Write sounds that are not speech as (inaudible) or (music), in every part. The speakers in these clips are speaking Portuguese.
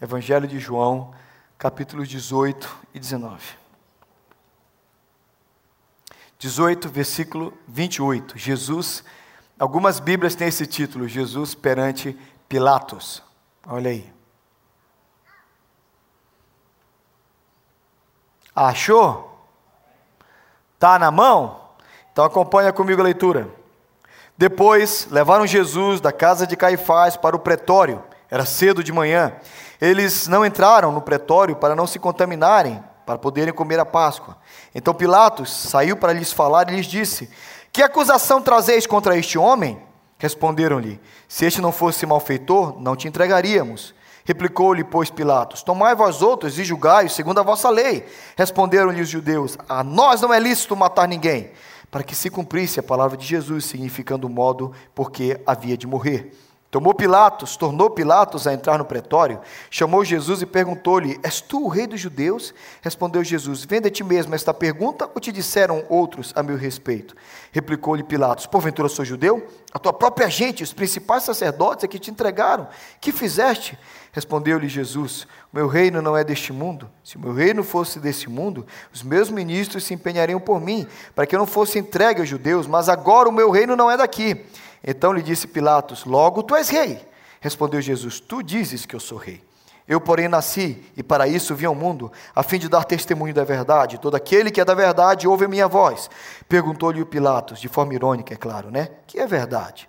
Evangelho de João, capítulos 18 e 19. 18, versículo 28. Jesus, algumas Bíblias têm esse título, Jesus perante Pilatos. Olha aí. Achou? Tá na mão? Então acompanha comigo a leitura. Depois levaram Jesus da casa de Caifás para o pretório. Era cedo de manhã. Eles não entraram no pretório para não se contaminarem, para poderem comer a Páscoa. Então Pilatos saiu para lhes falar e lhes disse: Que acusação trazeis contra este homem? Responderam-lhe: Se este não fosse malfeitor, não te entregaríamos. Replicou-lhe, pois, Pilatos: Tomai vós outros e julgai segundo a vossa lei. Responderam-lhe os judeus: A nós não é lícito matar ninguém, para que se cumprisse a palavra de Jesus, significando o modo porque havia de morrer. Tomou Pilatos, tornou Pilatos a entrar no pretório, chamou Jesus e perguntou-lhe: És tu o rei dos judeus? Respondeu Jesus: Vende a ti mesmo esta pergunta ou te disseram outros a meu respeito? Replicou-lhe Pilatos: Porventura sou judeu? A tua própria gente, os principais sacerdotes é que te entregaram. Que fizeste? Respondeu-lhe Jesus: meu reino não é deste mundo. Se o meu reino fosse deste mundo, os meus ministros se empenhariam por mim, para que eu não fosse entregue aos judeus, mas agora o meu reino não é daqui. Então lhe disse Pilatos: Logo tu és rei. Respondeu Jesus: Tu dizes que eu sou rei. Eu, porém, nasci e para isso vim ao mundo, a fim de dar testemunho da verdade. Todo aquele que é da verdade ouve a minha voz. Perguntou-lhe o Pilatos, de forma irônica, é claro, né? Que é verdade?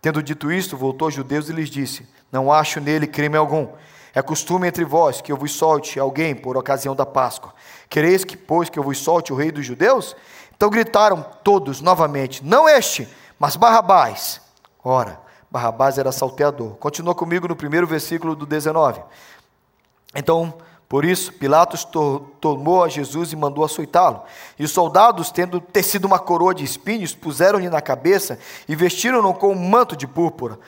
Tendo dito isto, voltou aos judeus e lhes disse: Não acho nele crime algum. É costume entre vós que eu vos solte alguém por ocasião da Páscoa. Quereis que, pois, que eu vos solte o rei dos judeus? Então gritaram todos novamente: Não este, mas Barrabás, ora, Barrabás era salteador. Continua comigo no primeiro versículo do 19. Então, por isso, Pilatos to tomou a Jesus e mandou açoitá-lo. E os soldados, tendo tecido uma coroa de espinhos, puseram-lhe na cabeça e vestiram-no com um manto de púrpura.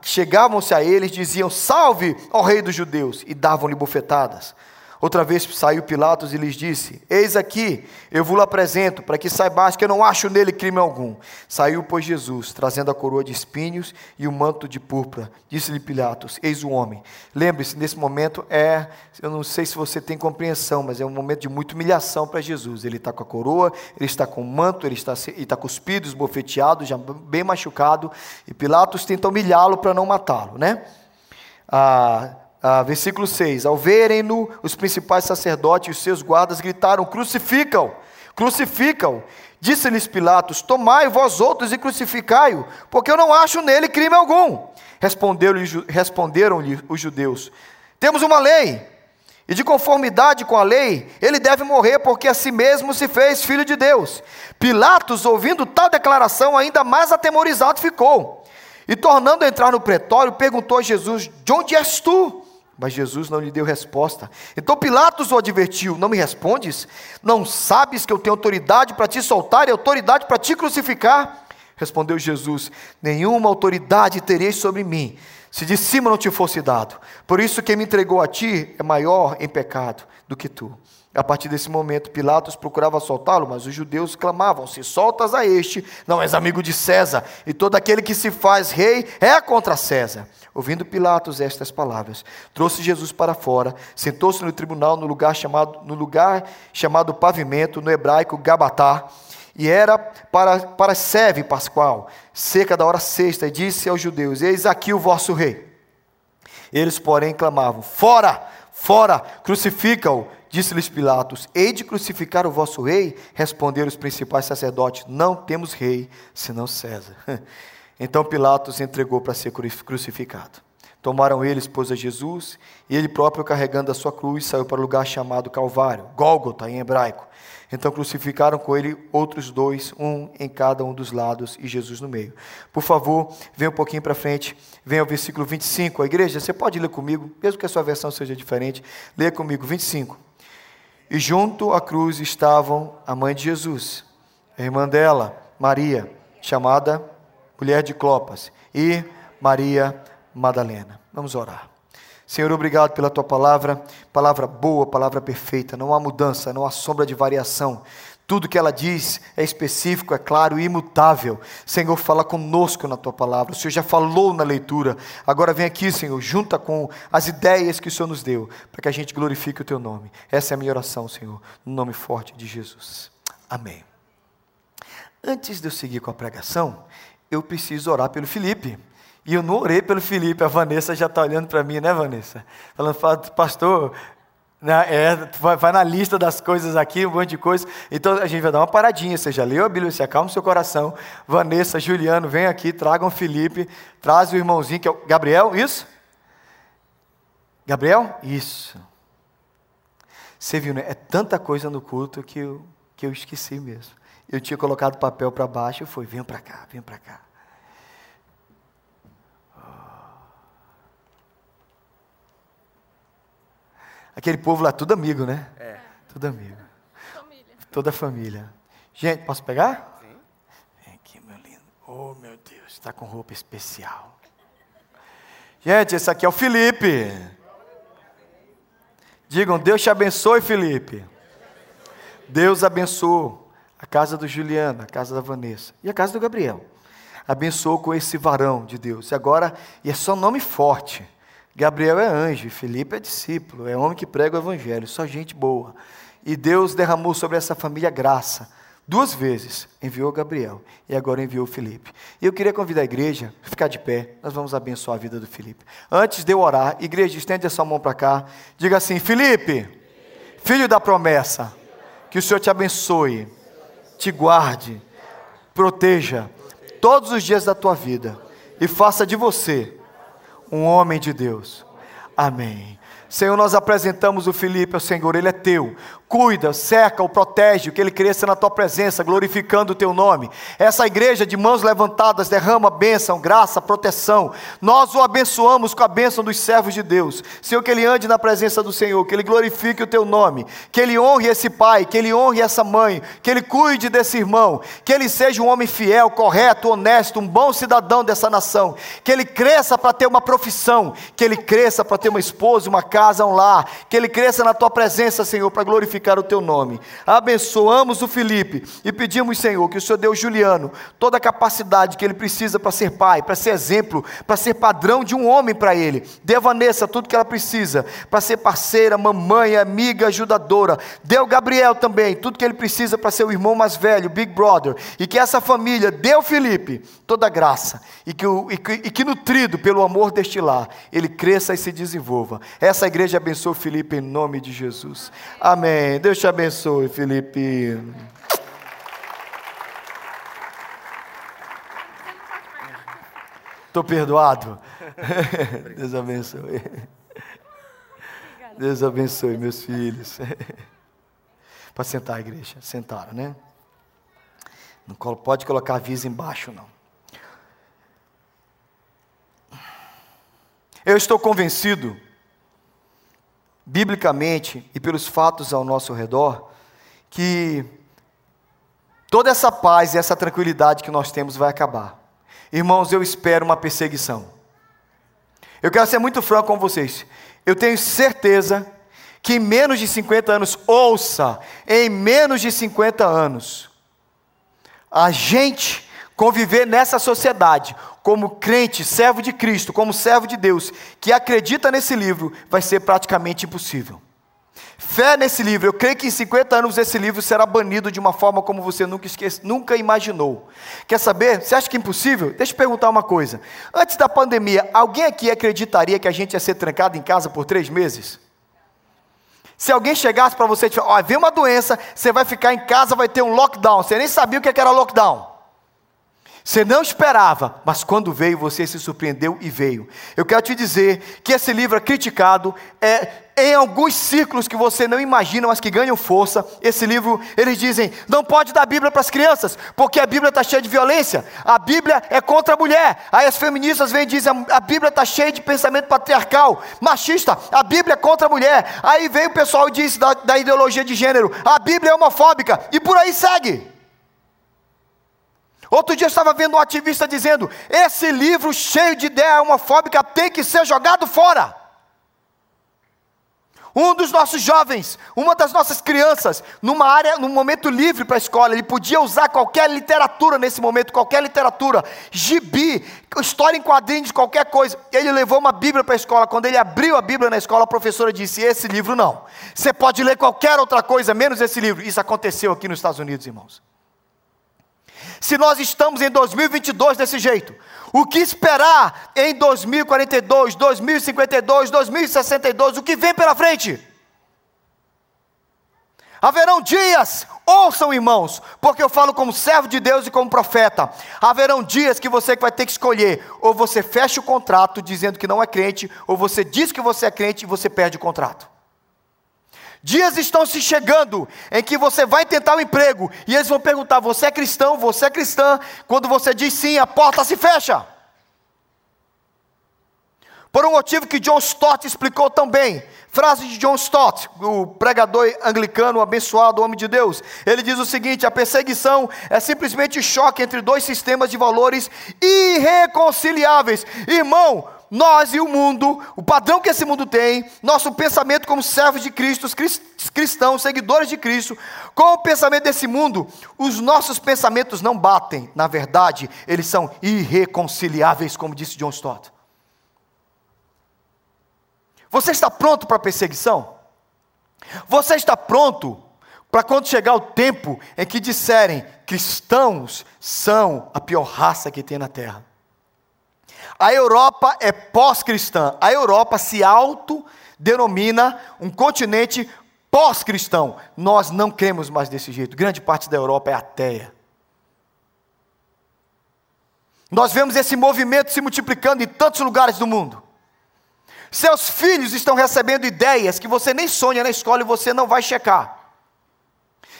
Chegavam-se a eles, diziam: Salve, ó rei dos judeus! E davam-lhe bofetadas. Outra vez saiu Pilatos e lhes disse: Eis aqui, eu vos apresento, para que saibais que eu não acho nele crime algum. Saiu, pois, Jesus, trazendo a coroa de espinhos e o manto de púrpura. Disse-lhe Pilatos: Eis o homem. Lembre-se, nesse momento é, eu não sei se você tem compreensão, mas é um momento de muita humilhação para Jesus. Ele está com a coroa, ele está com o manto, ele está, ele está cuspido, esbofeteado, já bem machucado, e Pilatos tenta humilhá-lo para não matá-lo, né? Ah, ah, versículo 6: Ao verem-no, os principais sacerdotes e os seus guardas gritaram: Crucificam, crucificam. Disse-lhes Pilatos: Tomai vós outros e crucificai-o, porque eu não acho nele crime algum. Responderam-lhe os judeus: Temos uma lei, e de conformidade com a lei, ele deve morrer, porque a si mesmo se fez filho de Deus. Pilatos, ouvindo tal declaração, ainda mais atemorizado ficou. E tornando a entrar no pretório, perguntou a Jesus: De onde és tu? Mas Jesus não lhe deu resposta. Então Pilatos o advertiu: Não me respondes? Não sabes que eu tenho autoridade para te soltar e autoridade para te crucificar? Respondeu Jesus: Nenhuma autoridade tereis sobre mim, se de cima não te fosse dado. Por isso, quem me entregou a ti é maior em pecado do que tu. A partir desse momento, Pilatos procurava soltá-lo, mas os judeus clamavam: Se soltas a este, não és amigo de César, e todo aquele que se faz rei é contra César. Ouvindo Pilatos estas palavras, trouxe Jesus para fora, sentou-se no tribunal no lugar chamado, no lugar chamado pavimento, no hebraico Gabatá, e era para, para Seve Pascoal, cerca da hora sexta, e disse aos judeus: Eis aqui o vosso rei. Eles, porém, clamavam: Fora, fora, crucifica-o. Disse-lhes Pilatos: Hei de crucificar o vosso rei? Responderam os principais sacerdotes: Não temos rei, senão César. (laughs) Então Pilatos entregou para ser crucificado. Tomaram eles, pôs a Jesus, e ele próprio, carregando a sua cruz, saiu para o lugar chamado Calvário, Gólgota em hebraico. Então crucificaram com ele outros dois, um em cada um dos lados e Jesus no meio. Por favor, venha um pouquinho para frente, venha ao versículo 25. A igreja, você pode ler comigo, mesmo que a sua versão seja diferente, leia comigo, 25. E junto à cruz estavam a mãe de Jesus, a irmã dela, Maria, chamada mulher de Clopas, e Maria Madalena. Vamos orar. Senhor, obrigado pela tua palavra, palavra boa, palavra perfeita, não há mudança, não há sombra de variação. Tudo que ela diz é específico, é claro e imutável. Senhor, fala conosco na tua palavra. O Senhor já falou na leitura. Agora vem aqui, Senhor, junta com as ideias que o Senhor nos deu, para que a gente glorifique o teu nome. Essa é a minha oração, Senhor, no nome forte de Jesus. Amém. Antes de eu seguir com a pregação, eu preciso orar pelo Felipe. E eu não orei pelo Felipe, a Vanessa já está olhando para mim, né, Vanessa? Falando, pastor, né, é, vai, na lista das coisas aqui, um monte de coisa. Então a gente vai dar uma paradinha. Você já leu a Bíblia, você acalma o seu coração. Vanessa, Juliano, vem aqui, tragam o Felipe, traz o irmãozinho que é o Gabriel, isso? Gabriel? Isso. Você viu, né? É tanta coisa no culto que eu, que eu esqueci mesmo. Eu tinha colocado o papel para baixo e foi, vem para cá, vem para cá. Aquele povo lá, tudo amigo, né? É. Tudo amigo. Família. Toda a família. Gente, posso pegar? Sim. Vem aqui, meu lindo. Oh, meu Deus, está com roupa especial. Gente, esse aqui é o Felipe. Digam, Deus te abençoe, Felipe. Deus abençoou a casa do Juliano, a casa da Vanessa e a casa do Gabriel. Abençoou com esse varão de Deus. E agora, e é só nome forte. Gabriel é anjo, Felipe é discípulo, é homem que prega o evangelho, só gente boa. E Deus derramou sobre essa família graça. Duas vezes enviou Gabriel e agora enviou Felipe. E eu queria convidar a igreja a ficar de pé, nós vamos abençoar a vida do Felipe. Antes de eu orar, igreja, estende a sua mão para cá, diga assim: Felipe, filho da promessa, que o Senhor te abençoe, te guarde, proteja todos os dias da tua vida e faça de você um homem de Deus. Amém. Senhor, nós apresentamos o Felipe ao Senhor, ele é teu cuida, cerca, o protege, que ele cresça na tua presença, glorificando o teu nome. Essa igreja de mãos levantadas derrama bênção, graça, proteção. Nós o abençoamos com a bênção dos servos de Deus. Senhor, que ele ande na presença do Senhor, que ele glorifique o teu nome, que ele honre esse pai, que ele honre essa mãe, que ele cuide desse irmão, que ele seja um homem fiel, correto, honesto, um bom cidadão dessa nação, que ele cresça para ter uma profissão, que ele cresça para ter uma esposa, uma casa, um lar, que ele cresça na tua presença, Senhor, para glorificar o teu nome. Abençoamos o Felipe e pedimos, Senhor, que o Senhor dê ao Juliano toda a capacidade que ele precisa para ser pai, para ser exemplo, para ser padrão de um homem para ele. Dê a Vanessa tudo que ela precisa para ser parceira, mamãe, amiga, ajudadora. Dê ao Gabriel também tudo que ele precisa para ser o irmão mais velho, Big Brother. E que essa família dê ao Felipe toda a graça e que, e que, e que nutrido pelo amor deste lar, ele cresça e se desenvolva. Essa igreja abençoa o Felipe em nome de Jesus. Amém. Deus te abençoe, Felipe. Estou perdoado? (laughs) Deus abençoe. Deus abençoe meus filhos. (laughs) Para sentar, igreja. Sentaram, né? Não pode colocar aviso embaixo, não. Eu estou convencido biblicamente e pelos fatos ao nosso redor, que toda essa paz e essa tranquilidade que nós temos vai acabar. Irmãos, eu espero uma perseguição. Eu quero ser muito franco com vocês. Eu tenho certeza que em menos de 50 anos, ouça, em menos de 50 anos, a gente conviver nessa sociedade como crente, servo de Cristo, como servo de Deus, que acredita nesse livro, vai ser praticamente impossível. Fé nesse livro, eu creio que em 50 anos esse livro será banido de uma forma como você nunca, esquece, nunca imaginou. Quer saber? Você acha que é impossível? Deixa eu perguntar uma coisa. Antes da pandemia, alguém aqui acreditaria que a gente ia ser trancado em casa por três meses? Se alguém chegasse para você e dissesse, ó, vem uma doença, você vai ficar em casa, vai ter um lockdown. Você nem sabia o que era lockdown. Você não esperava, mas quando veio, você se surpreendeu e veio. Eu quero te dizer que esse livro é criticado, é em alguns círculos que você não imagina, mas que ganham força. Esse livro, eles dizem, não pode dar Bíblia para as crianças, porque a Bíblia está cheia de violência. A Bíblia é contra a mulher. Aí as feministas vêm e dizem, a Bíblia está cheia de pensamento patriarcal, machista. A Bíblia é contra a mulher. Aí vem o pessoal e diz da, da ideologia de gênero, a Bíblia é homofóbica. E por aí segue. Outro dia eu estava vendo um ativista dizendo: esse livro cheio de ideia homofóbica tem que ser jogado fora. Um dos nossos jovens, uma das nossas crianças, numa área, num momento livre para a escola, ele podia usar qualquer literatura nesse momento, qualquer literatura, gibi, história em quadrinhos, qualquer coisa. Ele levou uma Bíblia para a escola. Quando ele abriu a Bíblia na escola, a professora disse: Esse livro não. Você pode ler qualquer outra coisa, menos esse livro. Isso aconteceu aqui nos Estados Unidos, irmãos. Se nós estamos em 2022 desse jeito, o que esperar em 2042, 2052, 2062? O que vem pela frente? Haverão dias, ouçam irmãos, porque eu falo como servo de Deus e como profeta. Haverão dias que você vai ter que escolher: ou você fecha o contrato dizendo que não é crente, ou você diz que você é crente e você perde o contrato. Dias estão se chegando em que você vai tentar um emprego e eles vão perguntar: você é cristão? Você é cristã? Quando você diz sim, a porta se fecha. Por um motivo que John Stott explicou tão bem. Frase de John Stott, o pregador anglicano, o abençoado homem de Deus. Ele diz o seguinte: a perseguição é simplesmente choque entre dois sistemas de valores irreconciliáveis. Irmão, nós e o mundo, o padrão que esse mundo tem, nosso pensamento como servos de Cristo, cristãos, seguidores de Cristo, com o pensamento desse mundo, os nossos pensamentos não batem. Na verdade, eles são irreconciliáveis, como disse John Stott. Você está pronto para a perseguição? Você está pronto para quando chegar o tempo em que disserem cristãos são a pior raça que tem na terra? A Europa é pós-cristã. A Europa se autodenomina um continente pós-cristão. Nós não cremos mais desse jeito. Grande parte da Europa é ateia. Nós vemos esse movimento se multiplicando em tantos lugares do mundo. Seus filhos estão recebendo ideias que você nem sonha na escola e você não vai checar.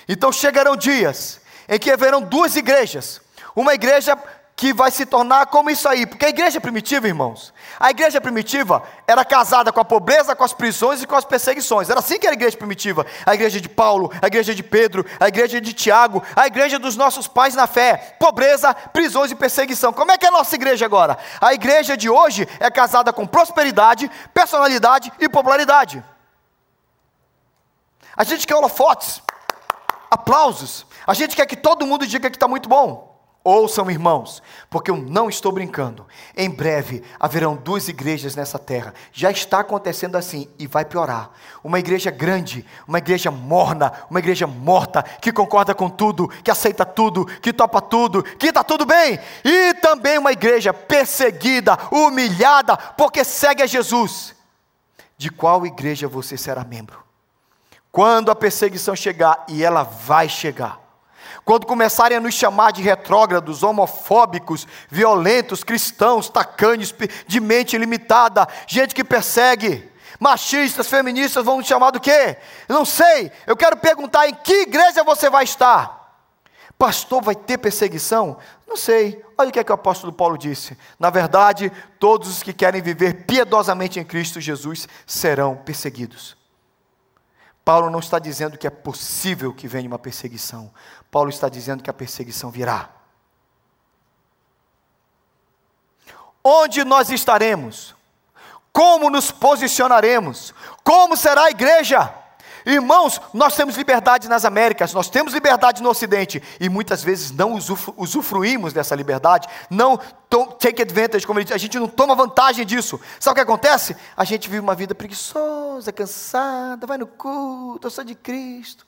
Então chegarão dias em que haverão duas igrejas. Uma igreja que vai se tornar como isso aí, porque a igreja primitiva, irmãos, a igreja primitiva era casada com a pobreza, com as prisões e com as perseguições. Era assim que era a igreja primitiva. A igreja de Paulo, a igreja de Pedro, a igreja de Tiago, a igreja dos nossos pais na fé. Pobreza, prisões e perseguição. Como é que é a nossa igreja agora? A igreja de hoje é casada com prosperidade, personalidade e popularidade. A gente quer holofotes, aplausos. A gente quer que todo mundo diga que está muito bom. Ouçam, irmãos, porque eu não estou brincando. Em breve haverão duas igrejas nessa terra. Já está acontecendo assim e vai piorar. Uma igreja grande, uma igreja morna, uma igreja morta, que concorda com tudo, que aceita tudo, que topa tudo, que está tudo bem. E também uma igreja perseguida, humilhada, porque segue a Jesus. De qual igreja você será membro? Quando a perseguição chegar, e ela vai chegar quando começarem a nos chamar de retrógrados, homofóbicos, violentos, cristãos, tacanhos, de mente limitada, gente que persegue, machistas, feministas, vão nos chamar do quê? não sei. Eu quero perguntar em que igreja você vai estar. Pastor, vai ter perseguição? Não sei. Olha o que, é que o apóstolo Paulo disse. Na verdade, todos os que querem viver piedosamente em Cristo Jesus serão perseguidos. Paulo não está dizendo que é possível que venha uma perseguição. Paulo está dizendo que a perseguição virá. Onde nós estaremos? Como nos posicionaremos? Como será a igreja? Irmãos, nós temos liberdade nas Américas, nós temos liberdade no Ocidente e muitas vezes não usufruímos dessa liberdade, não take advantage, como ele diz, a gente não toma vantagem disso. Sabe o que acontece? A gente vive uma vida preguiçosa, cansada, vai no culto, sou de Cristo.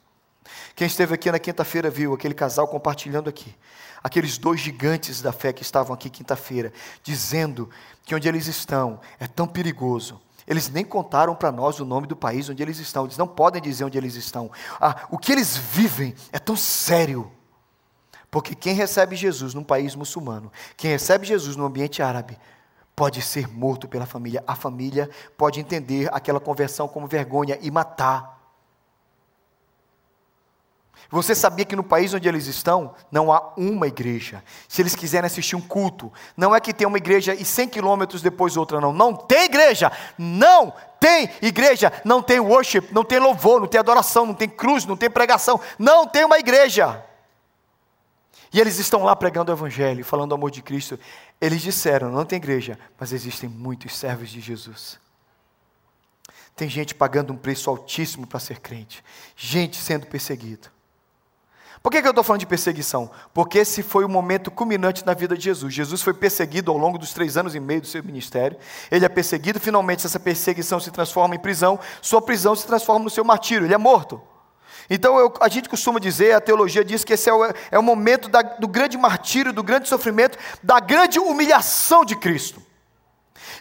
Quem esteve aqui na quinta-feira viu aquele casal compartilhando aqui. Aqueles dois gigantes da fé que estavam aqui quinta-feira, dizendo que onde eles estão é tão perigoso. Eles nem contaram para nós o nome do país onde eles estão. Eles não podem dizer onde eles estão. Ah, o que eles vivem é tão sério. Porque quem recebe Jesus num país muçulmano, quem recebe Jesus no ambiente árabe, pode ser morto pela família. A família pode entender aquela conversão como vergonha e matar. Você sabia que no país onde eles estão, não há uma igreja. Se eles quiserem assistir um culto, não é que tem uma igreja e 100 quilômetros depois outra, não. Não tem igreja. Não tem igreja. Não tem worship, não tem louvor, não tem adoração, não tem cruz, não tem pregação. Não tem uma igreja. E eles estão lá pregando o evangelho, falando do amor de Cristo. Eles disseram: não tem igreja, mas existem muitos servos de Jesus. tem gente pagando um preço altíssimo para ser crente, gente sendo perseguida. Por que, que eu estou falando de perseguição? Porque esse foi o momento culminante na vida de Jesus. Jesus foi perseguido ao longo dos três anos e meio do seu ministério. Ele é perseguido, finalmente essa perseguição se transforma em prisão, sua prisão se transforma no seu martírio, ele é morto. Então eu, a gente costuma dizer, a teologia diz que esse é o, é o momento da, do grande martírio, do grande sofrimento, da grande humilhação de Cristo.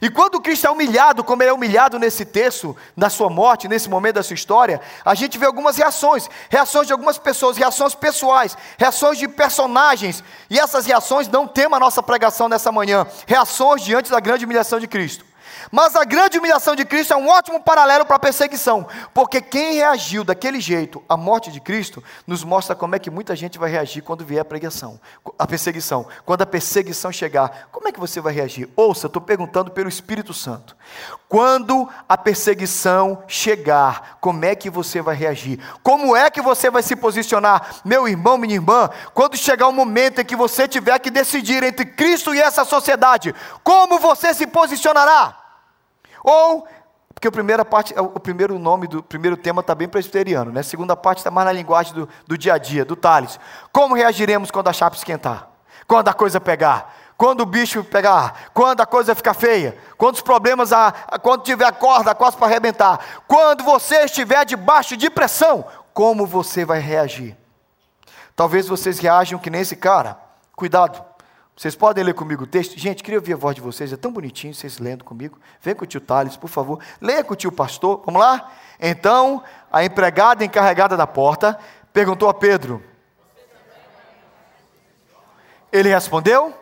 E quando Cristo é humilhado, como ele é humilhado nesse texto, na sua morte, nesse momento da sua história, a gente vê algumas reações, reações de algumas pessoas, reações pessoais, reações de personagens, e essas reações não tema a nossa pregação nessa manhã, reações diante da grande humilhação de Cristo. Mas a grande humilhação de Cristo é um ótimo paralelo para a perseguição, porque quem reagiu daquele jeito à morte de Cristo nos mostra como é que muita gente vai reagir quando vier a pregação, a perseguição. Quando a perseguição chegar, como é que você vai reagir? Ouça, estou perguntando pelo Espírito Santo. Quando a perseguição chegar, como é que você vai reagir? Como é que você vai se posicionar, meu irmão, minha irmã, quando chegar o momento em que você tiver que decidir entre Cristo e essa sociedade, como você se posicionará? Ou, porque a primeira parte, o primeiro nome do primeiro tema está bem presbiteriano, né? A segunda parte está mais na linguagem do, do dia a dia, do Tales. Como reagiremos quando a chapa esquentar? Quando a coisa pegar? Quando o bicho pegar? Quando a coisa ficar feia? Quando os problemas, a, a quando tiver a corda quase para arrebentar? Quando você estiver debaixo de pressão, como você vai reagir? Talvez vocês reajam que nem esse cara. Cuidado. Vocês podem ler comigo o texto? Gente, queria ouvir a voz de vocês, é tão bonitinho vocês lendo comigo. Vem com o tio Thales, por favor. Leia com o tio pastor, vamos lá? Então, a empregada encarregada da porta perguntou a Pedro. Ele respondeu?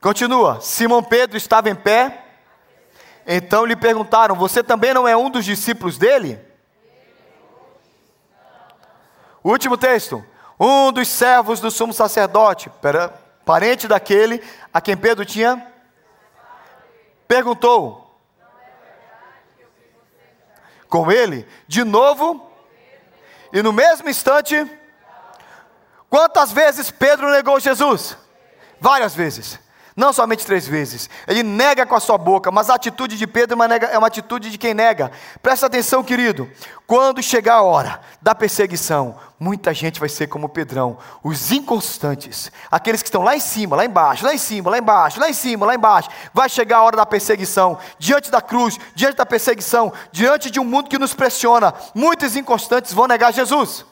Continua. Simão Pedro estava em pé. Então lhe perguntaram: Você também não é um dos discípulos dele? Último texto um dos servos do sumo sacerdote, parente daquele a quem Pedro tinha, perguntou com ele, de novo, e no mesmo instante, quantas vezes Pedro negou Jesus? Várias vezes. Não somente três vezes. Ele nega com a sua boca, mas a atitude de Pedro é, é uma atitude de quem nega. Presta atenção, querido. Quando chegar a hora da perseguição, muita gente vai ser como Pedrão, os inconstantes, aqueles que estão lá em cima, lá embaixo, lá em cima, lá embaixo, lá em cima, lá embaixo. Vai chegar a hora da perseguição, diante da cruz, diante da perseguição, diante de um mundo que nos pressiona. Muitos inconstantes vão negar Jesus.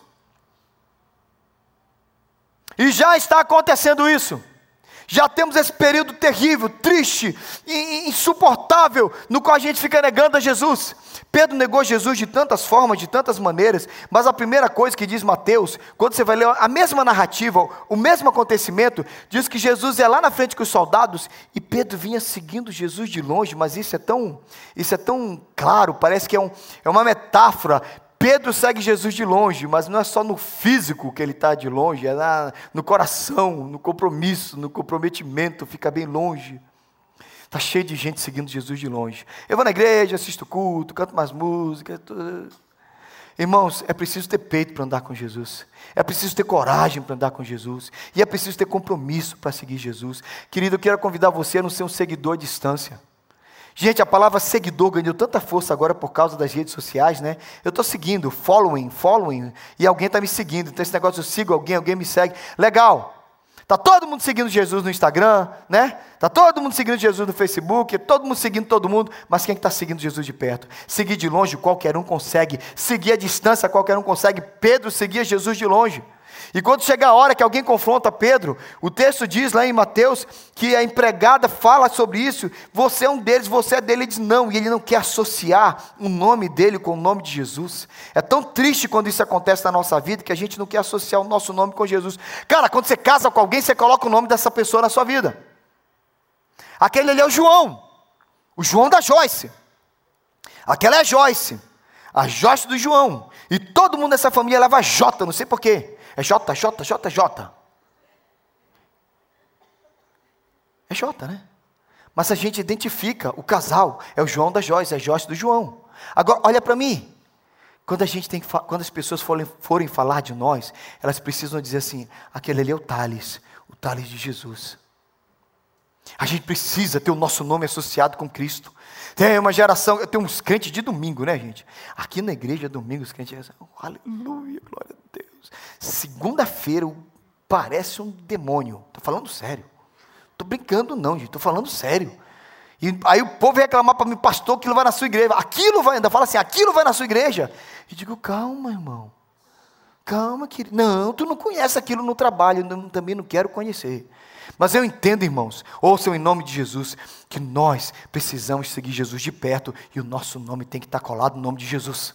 E já está acontecendo isso. Já temos esse período terrível, triste, insuportável, no qual a gente fica negando a Jesus. Pedro negou Jesus de tantas formas, de tantas maneiras, mas a primeira coisa que diz Mateus, quando você vai ler a mesma narrativa, o mesmo acontecimento, diz que Jesus é lá na frente com os soldados e Pedro vinha seguindo Jesus de longe, mas isso é tão, isso é tão claro, parece que é, um, é uma metáfora. Pedro segue Jesus de longe, mas não é só no físico que ele está de longe, é na, no coração, no compromisso, no comprometimento, fica bem longe. Está cheio de gente seguindo Jesus de longe. Eu vou na igreja, assisto culto, canto mais música. Irmãos, é preciso ter peito para andar com Jesus. É preciso ter coragem para andar com Jesus. E é preciso ter compromisso para seguir Jesus. Querido, eu quero convidar você a não ser um seguidor à distância. Gente, a palavra seguidor ganhou tanta força agora por causa das redes sociais, né? Eu estou seguindo, following, following, e alguém está me seguindo. Então, esse negócio eu sigo alguém, alguém me segue. Legal. Está todo mundo seguindo Jesus no Instagram, né? Está todo mundo seguindo Jesus no Facebook, todo mundo seguindo todo mundo, mas quem está seguindo Jesus de perto? Seguir de longe, qualquer um consegue. Seguir a distância, qualquer um consegue. Pedro seguia Jesus de longe. E quando chega a hora que alguém confronta Pedro, o texto diz lá em Mateus que a empregada fala sobre isso. Você é um deles, você é dele. Ele diz não, e ele não quer associar o nome dele com o nome de Jesus. É tão triste quando isso acontece na nossa vida que a gente não quer associar o nosso nome com Jesus. Cara, quando você casa com alguém, você coloca o nome dessa pessoa na sua vida. Aquele ali é o João, o João da Joyce. Aquela é a Joyce, a Joyce do João. E todo mundo nessa família leva J, não sei porquê. É J, J, J, J. É J, né? Mas a gente identifica o casal, é o João da Joyce, é a Joyce do João. Agora, olha para mim. Quando, a gente tem que, quando as pessoas forem, forem falar de nós, elas precisam dizer assim: aquele ali é o Thales, o Thales de Jesus. A gente precisa ter o nosso nome associado com Cristo. Tem uma geração, eu tenho uns crentes de domingo, né, gente? Aqui na igreja, domingo, os crentes oh, aleluia, glória a Deus. Segunda-feira parece um demônio. Estou falando sério. Estou brincando, não, gente, estou falando sério. E aí o povo reclamar para mim, pastor, aquilo vai na sua igreja. Aquilo vai, ainda fala assim, aquilo vai na sua igreja. E digo, calma, irmão. Calma, querido. Não, tu não conhece aquilo no trabalho, eu também não quero conhecer. Mas eu entendo, irmãos, ouçam em nome de Jesus, que nós precisamos seguir Jesus de perto e o nosso nome tem que estar colado no nome de Jesus.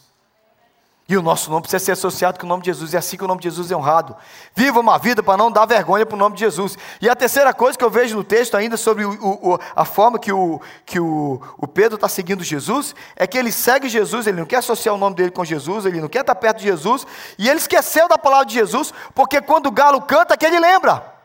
E o nosso nome precisa ser associado com o nome de Jesus, e é assim que o nome de Jesus é honrado. Viva uma vida para não dar vergonha para o nome de Jesus. E a terceira coisa que eu vejo no texto, ainda sobre o, o, a forma que o, que o, o Pedro está seguindo Jesus, é que ele segue Jesus, ele não quer associar o nome dele com Jesus, ele não quer estar perto de Jesus, e ele esqueceu da palavra de Jesus, porque quando o galo canta, que ele lembra.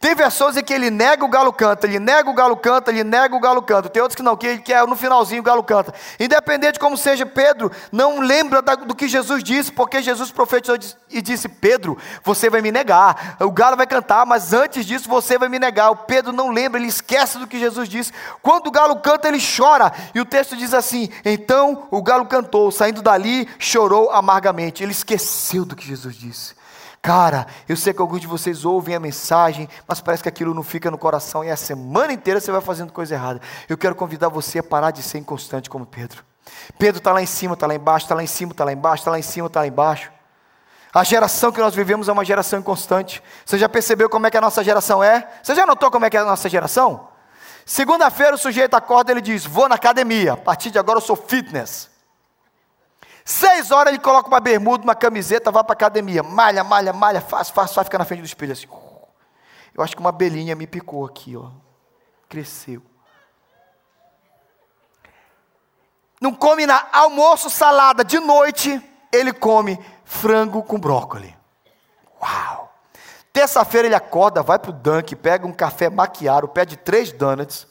Tem versões em que ele nega o galo canta, ele nega o galo canta, ele nega o galo canta. Tem outros que não, que, que é no finalzinho o galo canta. Independente de como seja, Pedro não lembra do que Jesus disse, porque Jesus profetizou e disse: Pedro, você vai me negar. O galo vai cantar, mas antes disso você vai me negar. O Pedro não lembra, ele esquece do que Jesus disse. Quando o galo canta, ele chora. E o texto diz assim: Então o galo cantou, saindo dali, chorou amargamente. Ele esqueceu do que Jesus disse. Cara, eu sei que alguns de vocês ouvem a mensagem, mas parece que aquilo não fica no coração e a semana inteira você vai fazendo coisa errada. Eu quero convidar você a parar de ser inconstante como Pedro. Pedro está lá em cima, está lá embaixo, está lá em cima, está lá embaixo, está lá em cima, está lá embaixo. A geração que nós vivemos é uma geração inconstante. Você já percebeu como é que a nossa geração é? Você já notou como é que é a nossa geração? Segunda-feira o sujeito acorda e ele diz: Vou na academia, a partir de agora eu sou fitness. Seis horas ele coloca uma bermuda, uma camiseta, vai para a academia. Malha, malha, malha, faz, faz, faz, fica na frente do espelho assim. Eu acho que uma belinha me picou aqui, ó. Cresceu. Não come na almoço, salada. De noite, ele come frango com brócolis. Uau! Terça-feira ele acorda, vai para o Dunk, pega um café maquiado, pede três donuts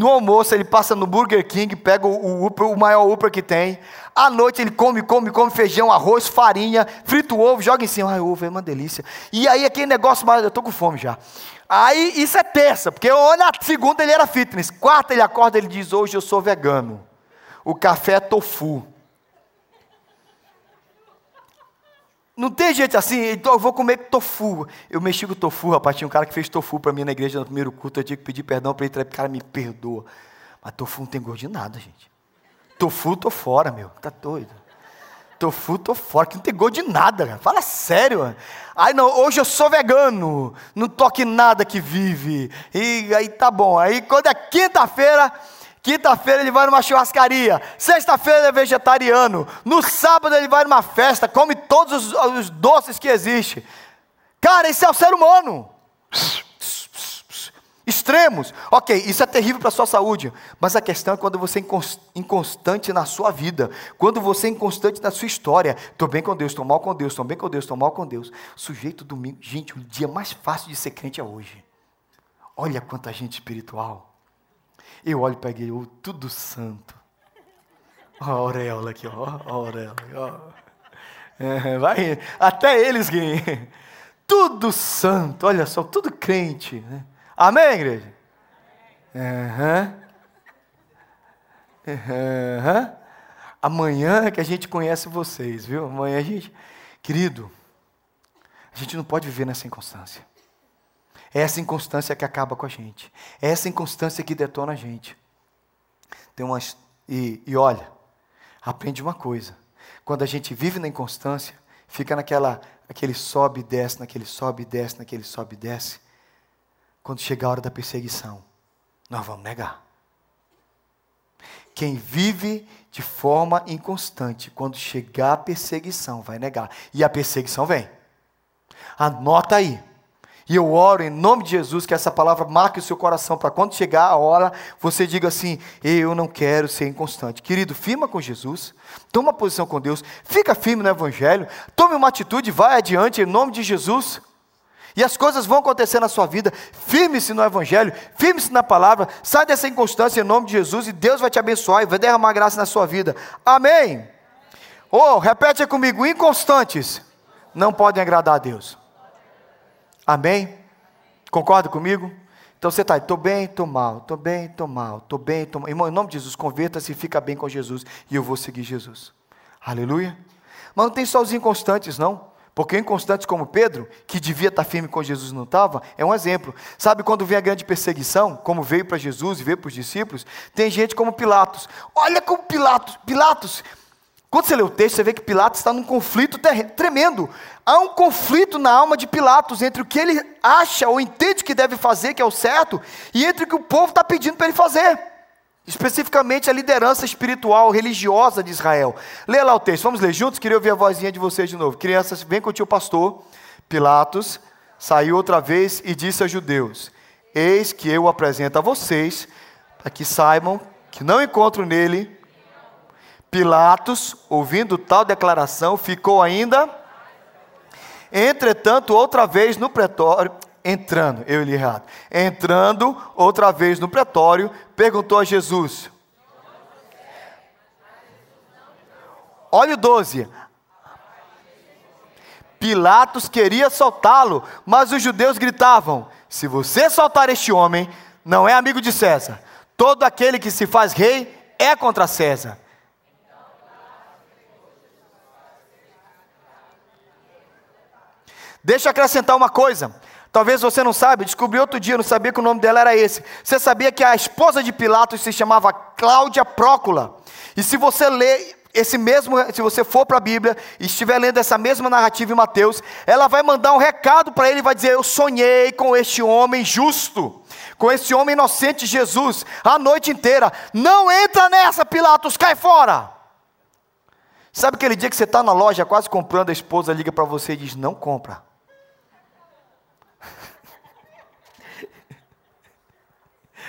no almoço ele passa no Burger King, pega o, o maior Upper que tem. À noite ele come, come, come feijão, arroz, farinha, frita o ovo, joga em cima. Ai, ovo é uma delícia. E aí aquele negócio, eu estou com fome já. Aí isso é terça, porque na segunda ele era fitness. Quarta ele acorda ele diz: Hoje eu sou vegano. O café é tofu. Não tem gente assim, então eu vou comer tofu. Eu mexi com tofu, rapaz. Tinha um cara que fez tofu para mim na igreja no primeiro culto. Eu tinha que pedir perdão para ele. Cara, me perdoa. Mas tofu não tem gosto de nada, gente. Tofu, tô fora, meu. Tá doido. Tofu, tô fora. Que não tem gosto de nada, cara. Fala sério. Mano. Aí não, hoje eu sou vegano. Não toque nada que vive. E aí tá bom. Aí quando é quinta-feira. Quinta-feira ele vai numa churrascaria. Sexta-feira ele é vegetariano. No sábado ele vai numa festa, come todos os, os doces que existem. Cara, isso é o ser humano. Extremos. Ok, isso é terrível para a sua saúde. Mas a questão é quando você é inconstante na sua vida. Quando você é inconstante na sua história. Estou bem com Deus, estou mal com Deus, estou bem com Deus, estou mal com Deus. Sujeito domingo. Gente, o dia mais fácil de ser crente é hoje. Olha quanta gente espiritual. Eu olho para ele, oh, tudo santo. Ó, a auréola aqui, ó, a auréola. Ó. É, vai, até eles riem. Tudo santo, olha só, tudo crente. Né? Amém, igreja? Uhum. Uhum. Amanhã é que a gente conhece vocês, viu? Amanhã a gente. Querido, a gente não pode viver nessa inconstância. É essa inconstância que acaba com a gente. É essa inconstância que detona a gente. Tem umas, e, e olha, aprende uma coisa. Quando a gente vive na inconstância, fica naquela, aquele sobe e desce, naquele sobe e desce, naquele sobe e desce. Quando chega a hora da perseguição, nós vamos negar. Quem vive de forma inconstante, quando chegar a perseguição, vai negar. E a perseguição vem. Anota aí. E eu oro em nome de Jesus que essa palavra marque o seu coração para quando chegar a hora, você diga assim: Eu não quero ser inconstante. Querido, firma com Jesus, toma uma posição com Deus, fica firme no Evangelho, tome uma atitude, vai adiante em nome de Jesus. E as coisas vão acontecer na sua vida. Firme-se no Evangelho, firme-se na palavra, sai dessa inconstância em nome de Jesus e Deus vai te abençoar e vai derramar graça na sua vida. Amém. Oh, repete comigo: inconstantes não podem agradar a Deus. Amém? Concorda comigo? Então você está, estou bem, estou mal, estou bem, estou mal, estou bem, estou mal. Irmão, em nome de Jesus, converta-se e fica bem com Jesus. E eu vou seguir Jesus. Aleluia. Mas não tem só os inconstantes, não. Porque inconstantes como Pedro, que devia estar firme com Jesus não estava, é um exemplo. Sabe quando vem a grande perseguição, como veio para Jesus e veio para os discípulos? Tem gente como Pilatos. Olha como Pilatos, Pilatos. Quando você lê o texto, você vê que Pilatos está num conflito tremendo. Há um conflito na alma de Pilatos entre o que ele acha ou entende que deve fazer, que é o certo, e entre o que o povo está pedindo para ele fazer especificamente a liderança espiritual, religiosa de Israel. Leia lá o texto, vamos ler juntos? Queria ouvir a vozinha de vocês de novo. Crianças, vem com o tio pastor. Pilatos saiu outra vez e disse aos judeus: Eis que eu apresento a vocês, para que saibam que não encontro nele. Pilatos, ouvindo tal declaração, ficou ainda. Entretanto, outra vez no pretório, entrando, eu li errado, entrando outra vez no pretório, perguntou a Jesus. Olha o 12. Pilatos queria soltá-lo, mas os judeus gritavam: Se você soltar este homem, não é amigo de César. Todo aquele que se faz rei é contra César. Deixa eu acrescentar uma coisa. Talvez você não saiba, descobri outro dia, não sabia que o nome dela era esse. Você sabia que a esposa de Pilatos se chamava Cláudia Prócula? E se você ler esse mesmo, se você for para a Bíblia e estiver lendo essa mesma narrativa em Mateus, ela vai mandar um recado para ele e vai dizer: Eu sonhei com este homem justo, com este homem inocente Jesus, a noite inteira. Não entra nessa, Pilatos, cai fora. Sabe aquele dia que você está na loja quase comprando, a esposa liga para você e diz: Não compra.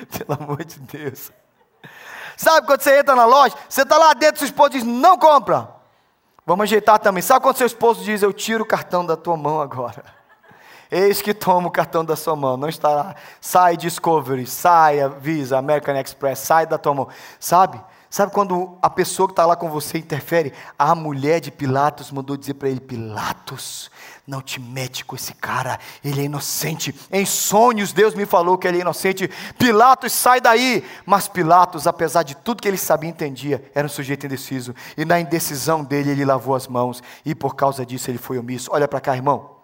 (laughs) Pelo amor de Deus. Sabe quando você entra na loja, você está lá dentro, seu esposo diz: não compra. Vamos ajeitar também. Sabe quando seu esposo diz: eu tiro o cartão da tua mão agora? (laughs) Eis que toma o cartão da sua mão. Não está lá. Sai Discovery, sai Visa, American Express, sai da tua mão. Sabe? Sabe quando a pessoa que está lá com você interfere? A mulher de Pilatos mandou dizer para ele: Pilatos, não te mete com esse cara, ele é inocente. Em sonhos Deus me falou que ele é inocente. Pilatos, sai daí. Mas Pilatos, apesar de tudo que ele sabia e entendia, era um sujeito indeciso. E na indecisão dele, ele lavou as mãos. E por causa disso, ele foi omisso. Olha para cá, irmão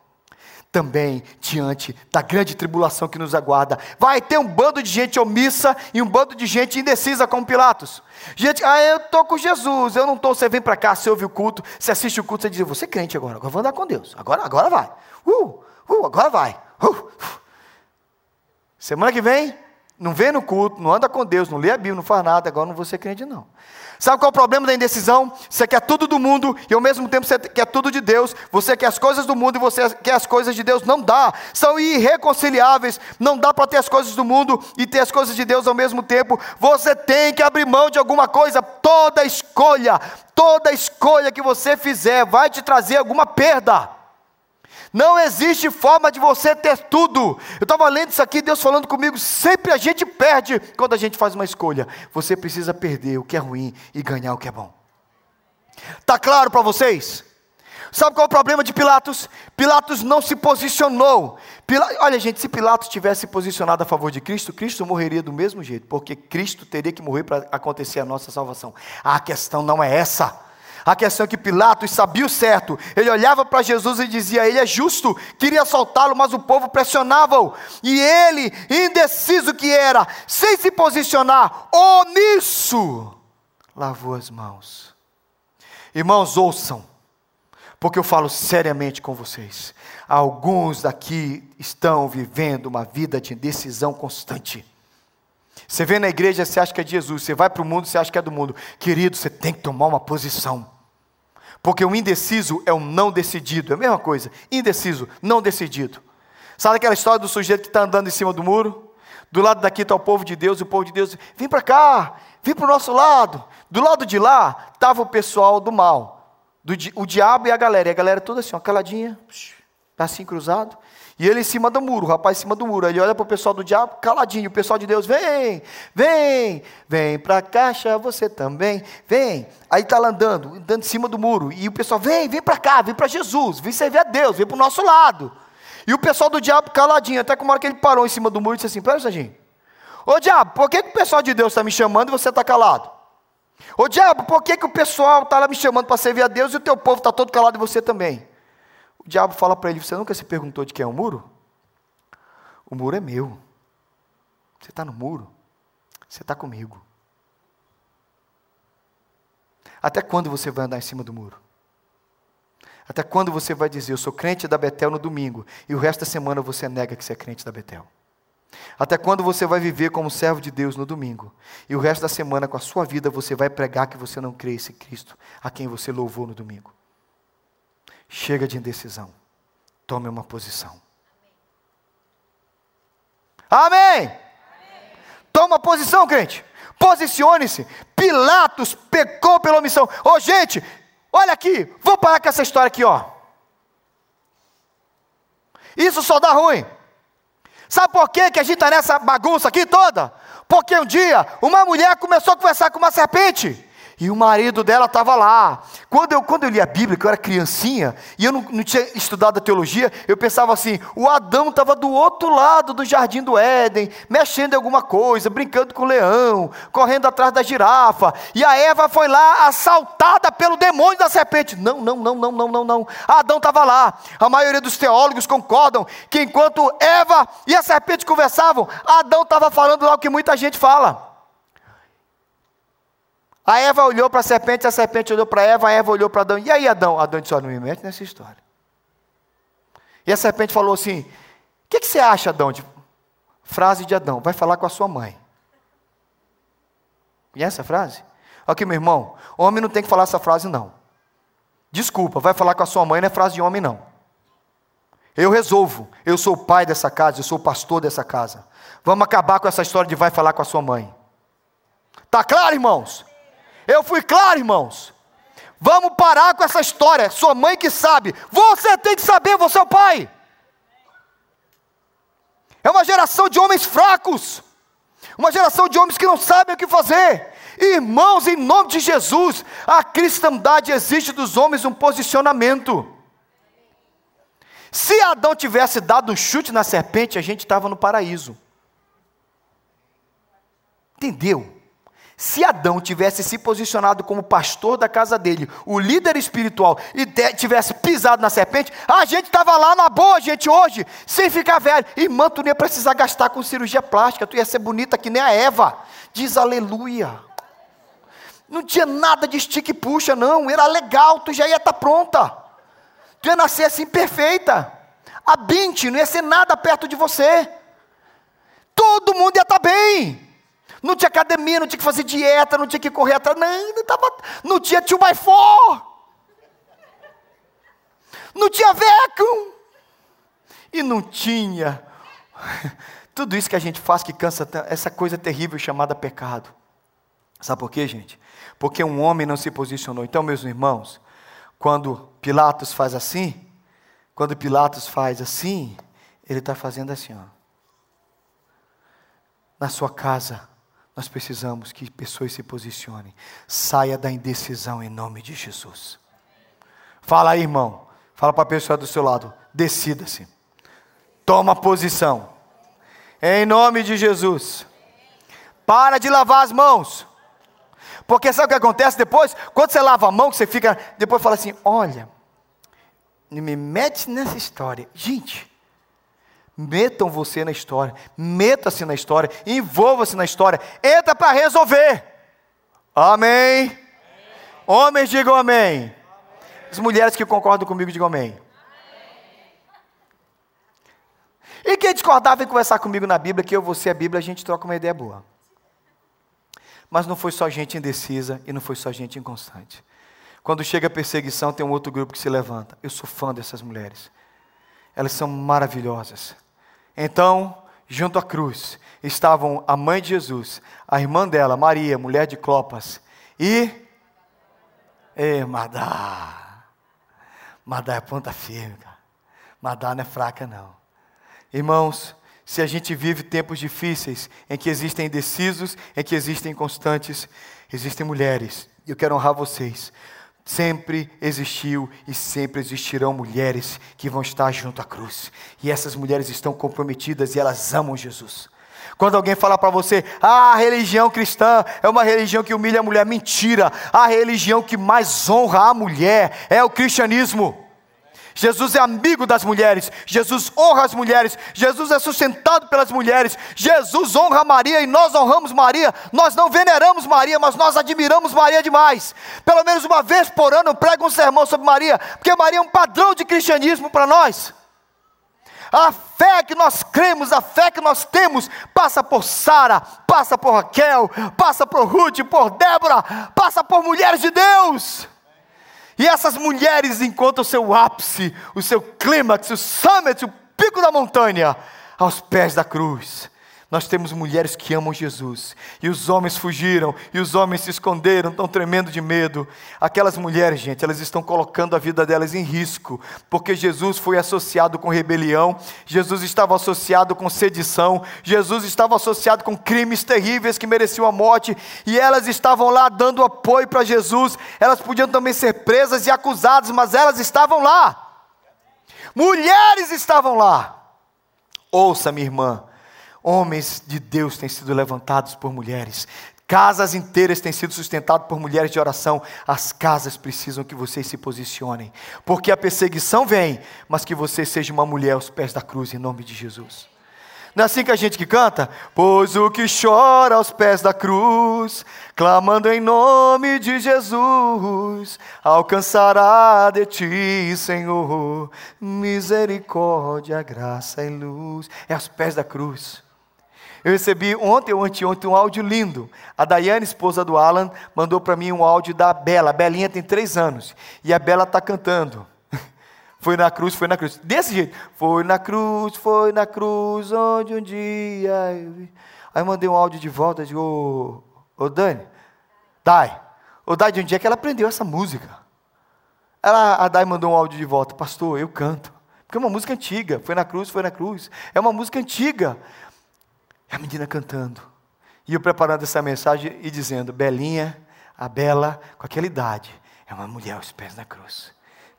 também diante da grande tribulação que nos aguarda. Vai ter um bando de gente omissa e um bando de gente indecisa como Pilatos. Gente, ah, eu estou com Jesus, eu não estou, você vem para cá, você ouve o culto, você assiste o culto, você diz, você é crente agora, agora vou andar com Deus, agora, agora vai. Uh, uh, agora vai. Uh, uh. Semana que vem, não vem no culto, não anda com Deus, não lê a Bíblia, não faz nada, agora não vou ser crente não. Sabe qual é o problema da indecisão? Você quer tudo do mundo e ao mesmo tempo você quer tudo de Deus. Você quer as coisas do mundo e você quer as coisas de Deus. Não dá. São irreconciliáveis. Não dá para ter as coisas do mundo e ter as coisas de Deus ao mesmo tempo. Você tem que abrir mão de alguma coisa. Toda escolha, toda escolha que você fizer vai te trazer alguma perda. Não existe forma de você ter tudo. Eu estava lendo isso aqui, Deus falando comigo. Sempre a gente perde quando a gente faz uma escolha. Você precisa perder o que é ruim e ganhar o que é bom. Tá claro para vocês? Sabe qual é o problema de Pilatos? Pilatos não se posicionou. Pila... Olha, gente, se Pilatos tivesse posicionado a favor de Cristo, Cristo morreria do mesmo jeito, porque Cristo teria que morrer para acontecer a nossa salvação. A questão não é essa. A questão é que Pilatos sabia o certo. Ele olhava para Jesus e dizia: Ele é justo. Queria soltá-lo, mas o povo pressionava-o. E ele, indeciso que era, sem se posicionar, omisso, lavou as mãos. Irmãos, ouçam, porque eu falo seriamente com vocês. Alguns daqui estão vivendo uma vida de indecisão constante. Você vê na igreja, você acha que é de Jesus. Você vai para o mundo, você acha que é do mundo. Querido, você tem que tomar uma posição. Porque o indeciso é o não decidido, é a mesma coisa. Indeciso, não decidido. Sabe aquela história do sujeito que está andando em cima do muro? Do lado daqui está o povo de Deus, e o povo de Deus, vem para cá, vem para o nosso lado. Do lado de lá estava o pessoal do mal, do, o diabo e a galera. E a galera toda assim, ó, caladinha, assim cruzado. E ele em cima do muro, o rapaz em cima do muro. Ele olha para o pessoal do diabo, caladinho. O pessoal de Deus, vem, vem, vem para a caixa, você também, vem. Aí está lá andando, andando em cima do muro. E o pessoal, vem, vem para cá, vem para Jesus, vem servir a Deus, vem para o nosso lado. E o pessoal do diabo caladinho, até que uma hora que ele parou em cima do muro e disse assim: Pera, Serginho. Ô diabo, por que, que o pessoal de Deus está me chamando e você está calado? Ô diabo, por que, que o pessoal está lá me chamando para servir a Deus e o teu povo está todo calado e você também? O diabo fala para ele: Você nunca se perguntou de quem é o muro? O muro é meu. Você está no muro. Você está comigo. Até quando você vai andar em cima do muro? Até quando você vai dizer, eu sou crente da Betel no domingo, e o resto da semana você nega que você é crente da Betel? Até quando você vai viver como servo de Deus no domingo, e o resto da semana com a sua vida você vai pregar que você não crê esse Cristo, a quem você louvou no domingo? Chega de indecisão. Tome uma posição. Amém. Amém. Toma posição, crente. Posicione-se. Pilatos pecou pela omissão. Ô, oh, gente, olha aqui. Vou parar com essa história aqui, ó. Isso só dá ruim. Sabe por quê que a gente está nessa bagunça aqui toda? Porque um dia uma mulher começou a conversar com uma serpente. E o marido dela estava lá. Quando eu, quando eu li a Bíblia, que eu era criancinha, e eu não, não tinha estudado a teologia, eu pensava assim: o Adão estava do outro lado do jardim do Éden, mexendo em alguma coisa, brincando com o leão, correndo atrás da girafa. E a Eva foi lá assaltada pelo demônio da serpente. Não, não, não, não, não, não, não. Adão estava lá. A maioria dos teólogos concordam que enquanto Eva e a serpente conversavam, Adão estava falando lá o que muita gente fala. A Eva olhou para a serpente, a serpente olhou para Eva, a Eva olhou para Adão. E aí, Adão? Adão disse: Não me mete nessa história. E a serpente falou assim: O que, que, você acha, Adão? De... Frase de Adão: Vai falar com a sua mãe. Conhece essa frase? Aqui, meu irmão: Homem não tem que falar essa frase, não. Desculpa, vai falar com a sua mãe, não é frase de homem, não. Eu resolvo. Eu sou o pai dessa casa, eu sou o pastor dessa casa. Vamos acabar com essa história de vai falar com a sua mãe. Tá claro, irmãos? Eu fui claro, irmãos. Vamos parar com essa história. Sua mãe que sabe. Você tem que saber, você é o pai. É uma geração de homens fracos. Uma geração de homens que não sabem o que fazer. Irmãos, em nome de Jesus, a cristandade exige dos homens um posicionamento. Se Adão tivesse dado um chute na serpente, a gente estava no paraíso. Entendeu? Se Adão tivesse se posicionado como pastor da casa dele, o líder espiritual, e tivesse pisado na serpente, a gente estava lá na boa, gente, hoje, sem ficar velho. Irmã, tu não ia precisar gastar com cirurgia plástica, tu ia ser bonita que nem a Eva. Diz aleluia. Não tinha nada de estica e puxa, não. Era legal, tu já ia estar tá pronta. Tu ia nascer assim perfeita. A Binte não ia ser nada perto de você. Todo mundo ia estar tá bem. Não tinha academia, não tinha que fazer dieta, não tinha que correr atrás. Não, não, tava, não tinha tio by four. Não tinha vacuum. E não tinha. (laughs) Tudo isso que a gente faz que cansa, essa coisa terrível chamada pecado. Sabe por quê, gente? Porque um homem não se posicionou. Então, meus irmãos, quando Pilatos faz assim, quando Pilatos faz assim, ele está fazendo assim, ó. Na sua casa, nós precisamos que pessoas se posicionem. Saia da indecisão em nome de Jesus. Fala aí, irmão. Fala para a pessoa do seu lado. Decida-se. Toma posição. Em nome de Jesus. Para de lavar as mãos. Porque sabe o que acontece depois? Quando você lava a mão, que você fica. Depois fala assim: olha, não me mete nessa história. Gente, Metam você na história, meta-se na história, envolva-se na história, entra para resolver. Amém. amém. Homens digam amém. amém. As mulheres que concordam comigo digam amém. amém. E quem discordar vem conversar comigo na Bíblia, que eu, você, a Bíblia, a gente troca uma ideia boa. Mas não foi só gente indecisa e não foi só gente inconstante. Quando chega a perseguição, tem um outro grupo que se levanta. Eu sou fã dessas mulheres. Elas são maravilhosas. Então, junto à cruz, estavam a mãe de Jesus, a irmã dela, Maria, mulher de Clopas, e. E Madá. Madá é ponta firme, cara. Madá não é fraca, não. Irmãos, se a gente vive tempos difíceis, em que existem indecisos, em que existem inconstantes, existem mulheres, eu quero honrar vocês. Sempre existiu e sempre existirão mulheres que vão estar junto à cruz. E essas mulheres estão comprometidas e elas amam Jesus. Quando alguém fala para você, ah, a religião cristã é uma religião que humilha a mulher, mentira. A religião que mais honra a mulher é o cristianismo. Jesus é amigo das mulheres, Jesus honra as mulheres, Jesus é sustentado pelas mulheres, Jesus honra Maria e nós honramos Maria. Nós não veneramos Maria, mas nós admiramos Maria demais. Pelo menos uma vez por ano eu prego um sermão sobre Maria, porque Maria é um padrão de cristianismo para nós. A fé que nós cremos, a fé que nós temos, passa por Sara, passa por Raquel, passa por Ruth, por Débora, passa por mulheres de Deus. E essas mulheres encontram o seu ápice, o seu clímax, o summit, o pico da montanha, aos pés da cruz. Nós temos mulheres que amam Jesus, e os homens fugiram, e os homens se esconderam, estão tremendo de medo. Aquelas mulheres, gente, elas estão colocando a vida delas em risco, porque Jesus foi associado com rebelião, Jesus estava associado com sedição, Jesus estava associado com crimes terríveis que mereciam a morte, e elas estavam lá dando apoio para Jesus. Elas podiam também ser presas e acusadas, mas elas estavam lá. Mulheres estavam lá. Ouça, minha irmã Homens de Deus têm sido levantados por mulheres. Casas inteiras têm sido sustentadas por mulheres de oração. As casas precisam que vocês se posicionem. Porque a perseguição vem, mas que você seja uma mulher aos pés da cruz, em nome de Jesus. Não é assim que a gente que canta? Pois o que chora aos pés da cruz, clamando em nome de Jesus, alcançará de ti, Senhor, misericórdia, graça e luz. É aos pés da cruz. Eu recebi ontem ou anteontem um áudio lindo. A Daiane, esposa do Alan, mandou para mim um áudio da Bela. A Belinha tem três anos. E a Bela está cantando. (laughs) Foi na cruz, foi na cruz. Desse jeito. Foi na cruz, foi na cruz, onde um dia. Eu... Aí mandei um áudio de volta, de ô, ô Dani, Dai. Ô Dai, de onde é que ela aprendeu essa música? Ela, a Dai mandou um áudio de volta, pastor, eu canto. Porque é uma música antiga. Foi na cruz, foi na cruz. É uma música antiga. E a menina cantando. E eu preparando essa mensagem e dizendo: Belinha, a Bela, com aquela idade, é uma mulher aos pés da cruz.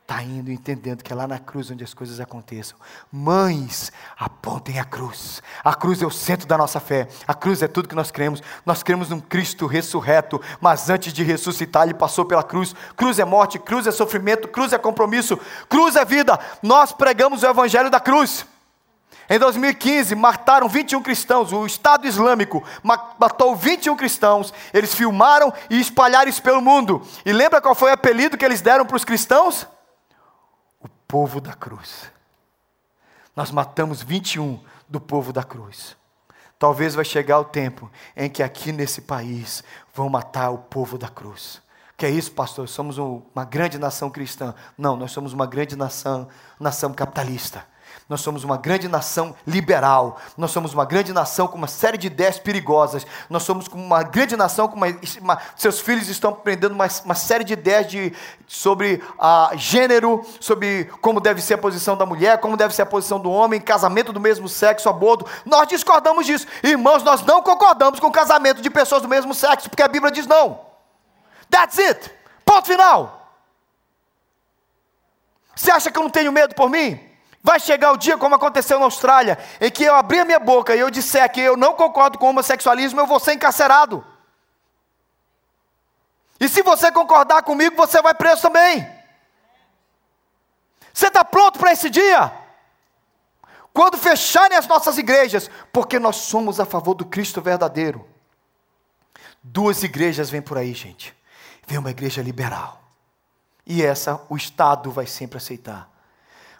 Está indo entendendo que é lá na cruz onde as coisas aconteçam. Mães, apontem a cruz. A cruz é o centro da nossa fé. A cruz é tudo que nós cremos. Nós cremos num Cristo ressurreto, mas antes de ressuscitar, ele passou pela cruz. Cruz é morte, cruz é sofrimento, cruz é compromisso, cruz é vida. Nós pregamos o evangelho da cruz. Em 2015, mataram 21 cristãos. O Estado Islâmico matou 21 cristãos. Eles filmaram e espalharam isso pelo mundo. E lembra qual foi o apelido que eles deram para os cristãos? O povo da cruz. Nós matamos 21 do povo da cruz. Talvez vai chegar o tempo em que aqui nesse país vão matar o povo da cruz. Que é isso, pastor? Somos uma grande nação cristã. Não, nós somos uma grande nação, nação capitalista. Nós somos uma grande nação liberal. Nós somos uma grande nação com uma série de ideias perigosas. Nós somos uma grande nação com uma, uma seus filhos estão aprendendo uma, uma série de ideias de, sobre a gênero, sobre como deve ser a posição da mulher, como deve ser a posição do homem, casamento do mesmo sexo, aborto. Nós discordamos disso. Irmãos, nós não concordamos com casamento de pessoas do mesmo sexo, porque a Bíblia diz não. That's it. Ponto final. Você acha que eu não tenho medo por mim? Vai chegar o dia, como aconteceu na Austrália, em que eu abrir a minha boca e eu disser que eu não concordo com o homossexualismo, eu vou ser encarcerado. E se você concordar comigo, você vai preso também. Você está pronto para esse dia? Quando fecharem as nossas igrejas, porque nós somos a favor do Cristo verdadeiro. Duas igrejas vêm por aí, gente. Vem uma igreja liberal. E essa o Estado vai sempre aceitar.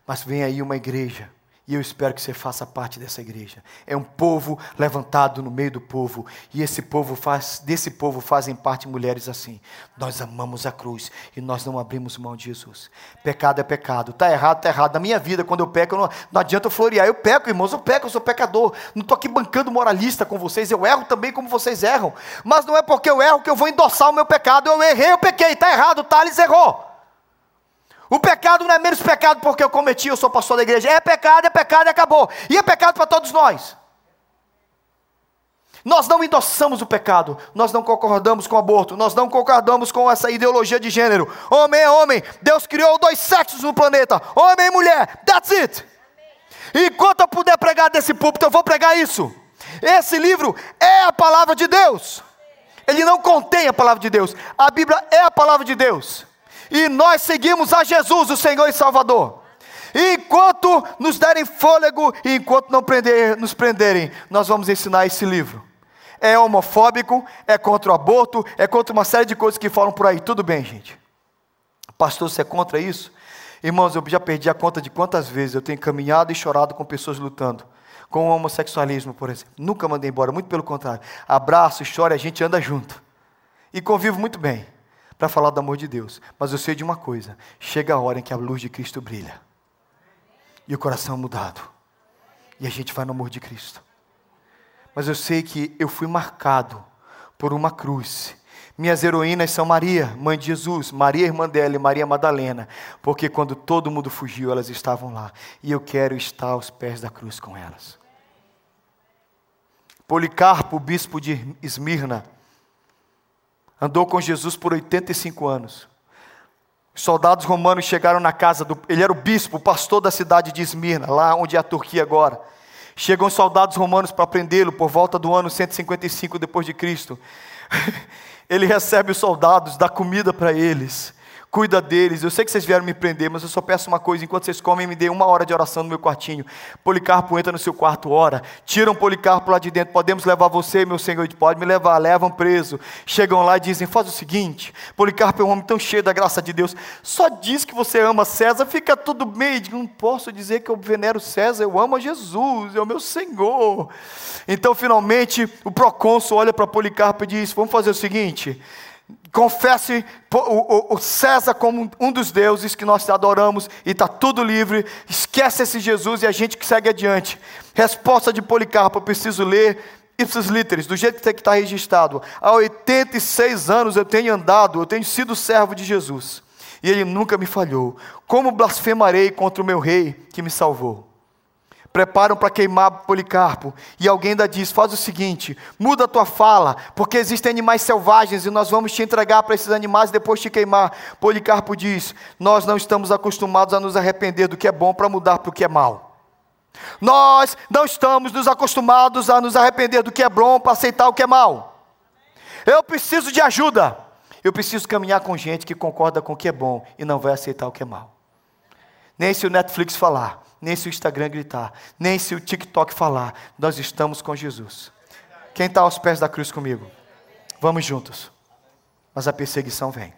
Mas vem aí uma igreja, e eu espero que você faça parte dessa igreja. É um povo levantado no meio do povo, e esse povo faz, desse povo fazem parte mulheres assim. Nós amamos a cruz e nós não abrimos mão de Jesus. Pecado é pecado, está errado, está errado. Na minha vida, quando eu peco, não, não adianta eu florear. Eu peco, irmãos, eu peco, eu sou pecador. Não estou aqui bancando moralista com vocês, eu erro também como vocês erram. Mas não é porque eu erro que eu vou endossar o meu pecado. Eu errei, eu pequei, está errado, Thales errou. O pecado não é menos pecado porque eu cometi, eu sou pastor da igreja. É pecado, é pecado e acabou. E é pecado para todos nós. Nós não endossamos o pecado, nós não concordamos com o aborto, nós não concordamos com essa ideologia de gênero. Homem é homem, Deus criou dois sexos no planeta, homem e mulher, that's it. Enquanto eu puder pregar desse púlpito, eu vou pregar isso. Esse livro é a palavra de Deus. Ele não contém a palavra de Deus. A Bíblia é a palavra de Deus. E nós seguimos a Jesus, o Senhor e Salvador. E enquanto nos derem fôlego e enquanto não prender, nos prenderem, nós vamos ensinar esse livro. É homofóbico, é contra o aborto, é contra uma série de coisas que falam por aí. Tudo bem, gente. Pastor, você é contra isso? Irmãos, eu já perdi a conta de quantas vezes eu tenho caminhado e chorado com pessoas lutando. Com o homossexualismo, por exemplo. Nunca mandei embora, muito pelo contrário. Abraço, chora, a gente anda junto. E convivo muito bem para falar do amor de Deus. Mas eu sei de uma coisa: chega a hora em que a luz de Cristo brilha. E o coração é mudado. E a gente vai no amor de Cristo. Mas eu sei que eu fui marcado por uma cruz minhas heroínas são Maria, mãe de Jesus, Maria, irmã dela, e Maria Madalena, porque quando todo mundo fugiu, elas estavam lá. E eu quero estar aos pés da cruz com elas. Policarpo, bispo de Esmirna, andou com Jesus por 85 anos. Os soldados romanos chegaram na casa do. Ele era o bispo, o pastor da cidade de Esmirna, lá onde é a Turquia agora. Chegam soldados romanos para prendê-lo por volta do ano 155 depois de Cristo. (laughs) Ele recebe os soldados, dá comida para eles cuida deles. Eu sei que vocês vieram me prender, mas eu só peço uma coisa: enquanto vocês comem, me dê uma hora de oração no meu quartinho. Policarpo entra no seu quarto, ora. Tiram Policarpo lá de dentro. Podemos levar você, meu senhor? Pode me levar. Levam preso. Chegam lá e dizem: faz o seguinte: Policarpo é um homem tão cheio da graça de Deus. Só diz que você ama César, fica tudo bem. Não posso dizer que eu venero César, eu amo a Jesus, é o meu Senhor. Então, finalmente, o procônsul olha para Policarpo e diz: vamos fazer o seguinte confesse o, César como um dos deuses que nós adoramos e está tudo livre. Esquece esse Jesus e a gente que segue adiante. Resposta de Policarpo, eu preciso ler ipsis literis, do jeito que está registrado. Há 86 anos eu tenho andado, eu tenho sido servo de Jesus. E ele nunca me falhou. Como blasfemarei contra o meu rei que me salvou? Preparam para queimar Policarpo. E alguém ainda diz: faz o seguinte, muda a tua fala, porque existem animais selvagens e nós vamos te entregar para esses animais e depois te queimar. Policarpo diz: nós não estamos acostumados a nos arrepender do que é bom para mudar para o que é mal. Nós não estamos nos acostumados a nos arrepender do que é bom para aceitar o que é mal. Eu preciso de ajuda. Eu preciso caminhar com gente que concorda com o que é bom e não vai aceitar o que é mal. Nem se o Netflix falar, nem se o Instagram gritar, nem se o TikTok falar, nós estamos com Jesus. Quem está aos pés da cruz comigo? Vamos juntos. Mas a perseguição vem.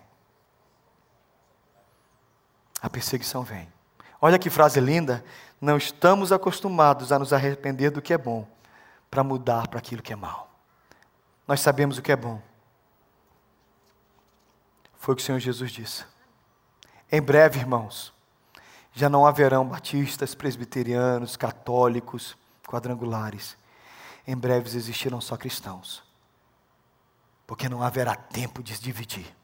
A perseguição vem. Olha que frase linda. Não estamos acostumados a nos arrepender do que é bom, para mudar para aquilo que é mal. Nós sabemos o que é bom. Foi o que o Senhor Jesus disse. Em breve, irmãos, já não haverão batistas, presbiterianos, católicos, quadrangulares. Em breves existirão só cristãos. Porque não haverá tempo de dividir.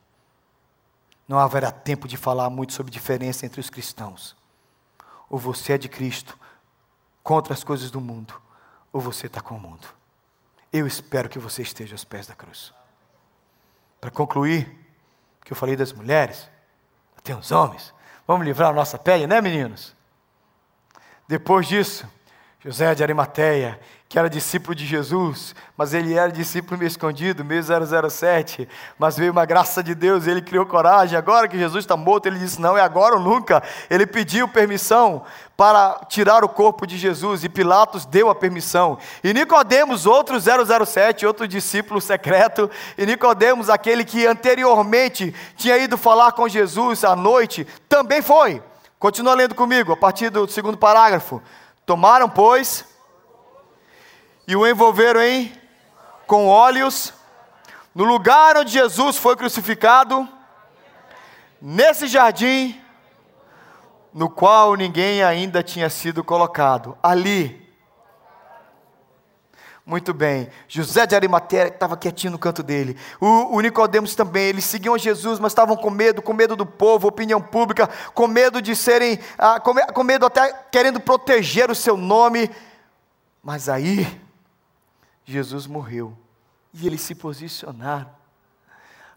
Não haverá tempo de falar muito sobre diferença entre os cristãos. Ou você é de Cristo contra as coisas do mundo, ou você está com o mundo. Eu espero que você esteja aos pés da cruz. Para concluir, que eu falei das mulheres, tem os homens. Vamos livrar a nossa pele, né, meninos? Depois disso, José de Arimateia, que era discípulo de Jesus, mas ele era discípulo meio escondido, meio 007, mas veio uma graça de Deus, ele criou coragem, agora que Jesus está morto, ele disse, não, é agora ou nunca, ele pediu permissão para tirar o corpo de Jesus, e Pilatos deu a permissão, e Nicodemos, outro 007, outro discípulo secreto, e Nicodemos, aquele que anteriormente tinha ido falar com Jesus à noite, também foi, continua lendo comigo, a partir do segundo parágrafo, tomaram, pois, e o envolveram em com óleos no lugar onde Jesus foi crucificado, nesse jardim no qual ninguém ainda tinha sido colocado. Ali muito bem. José de Arimateia estava quietinho no canto dele. O, o Nicodemos também. Eles seguiam Jesus, mas estavam com medo, com medo do povo, opinião pública, com medo de serem, ah, com, com medo até querendo proteger o seu nome. Mas aí Jesus morreu. E eles se posicionaram.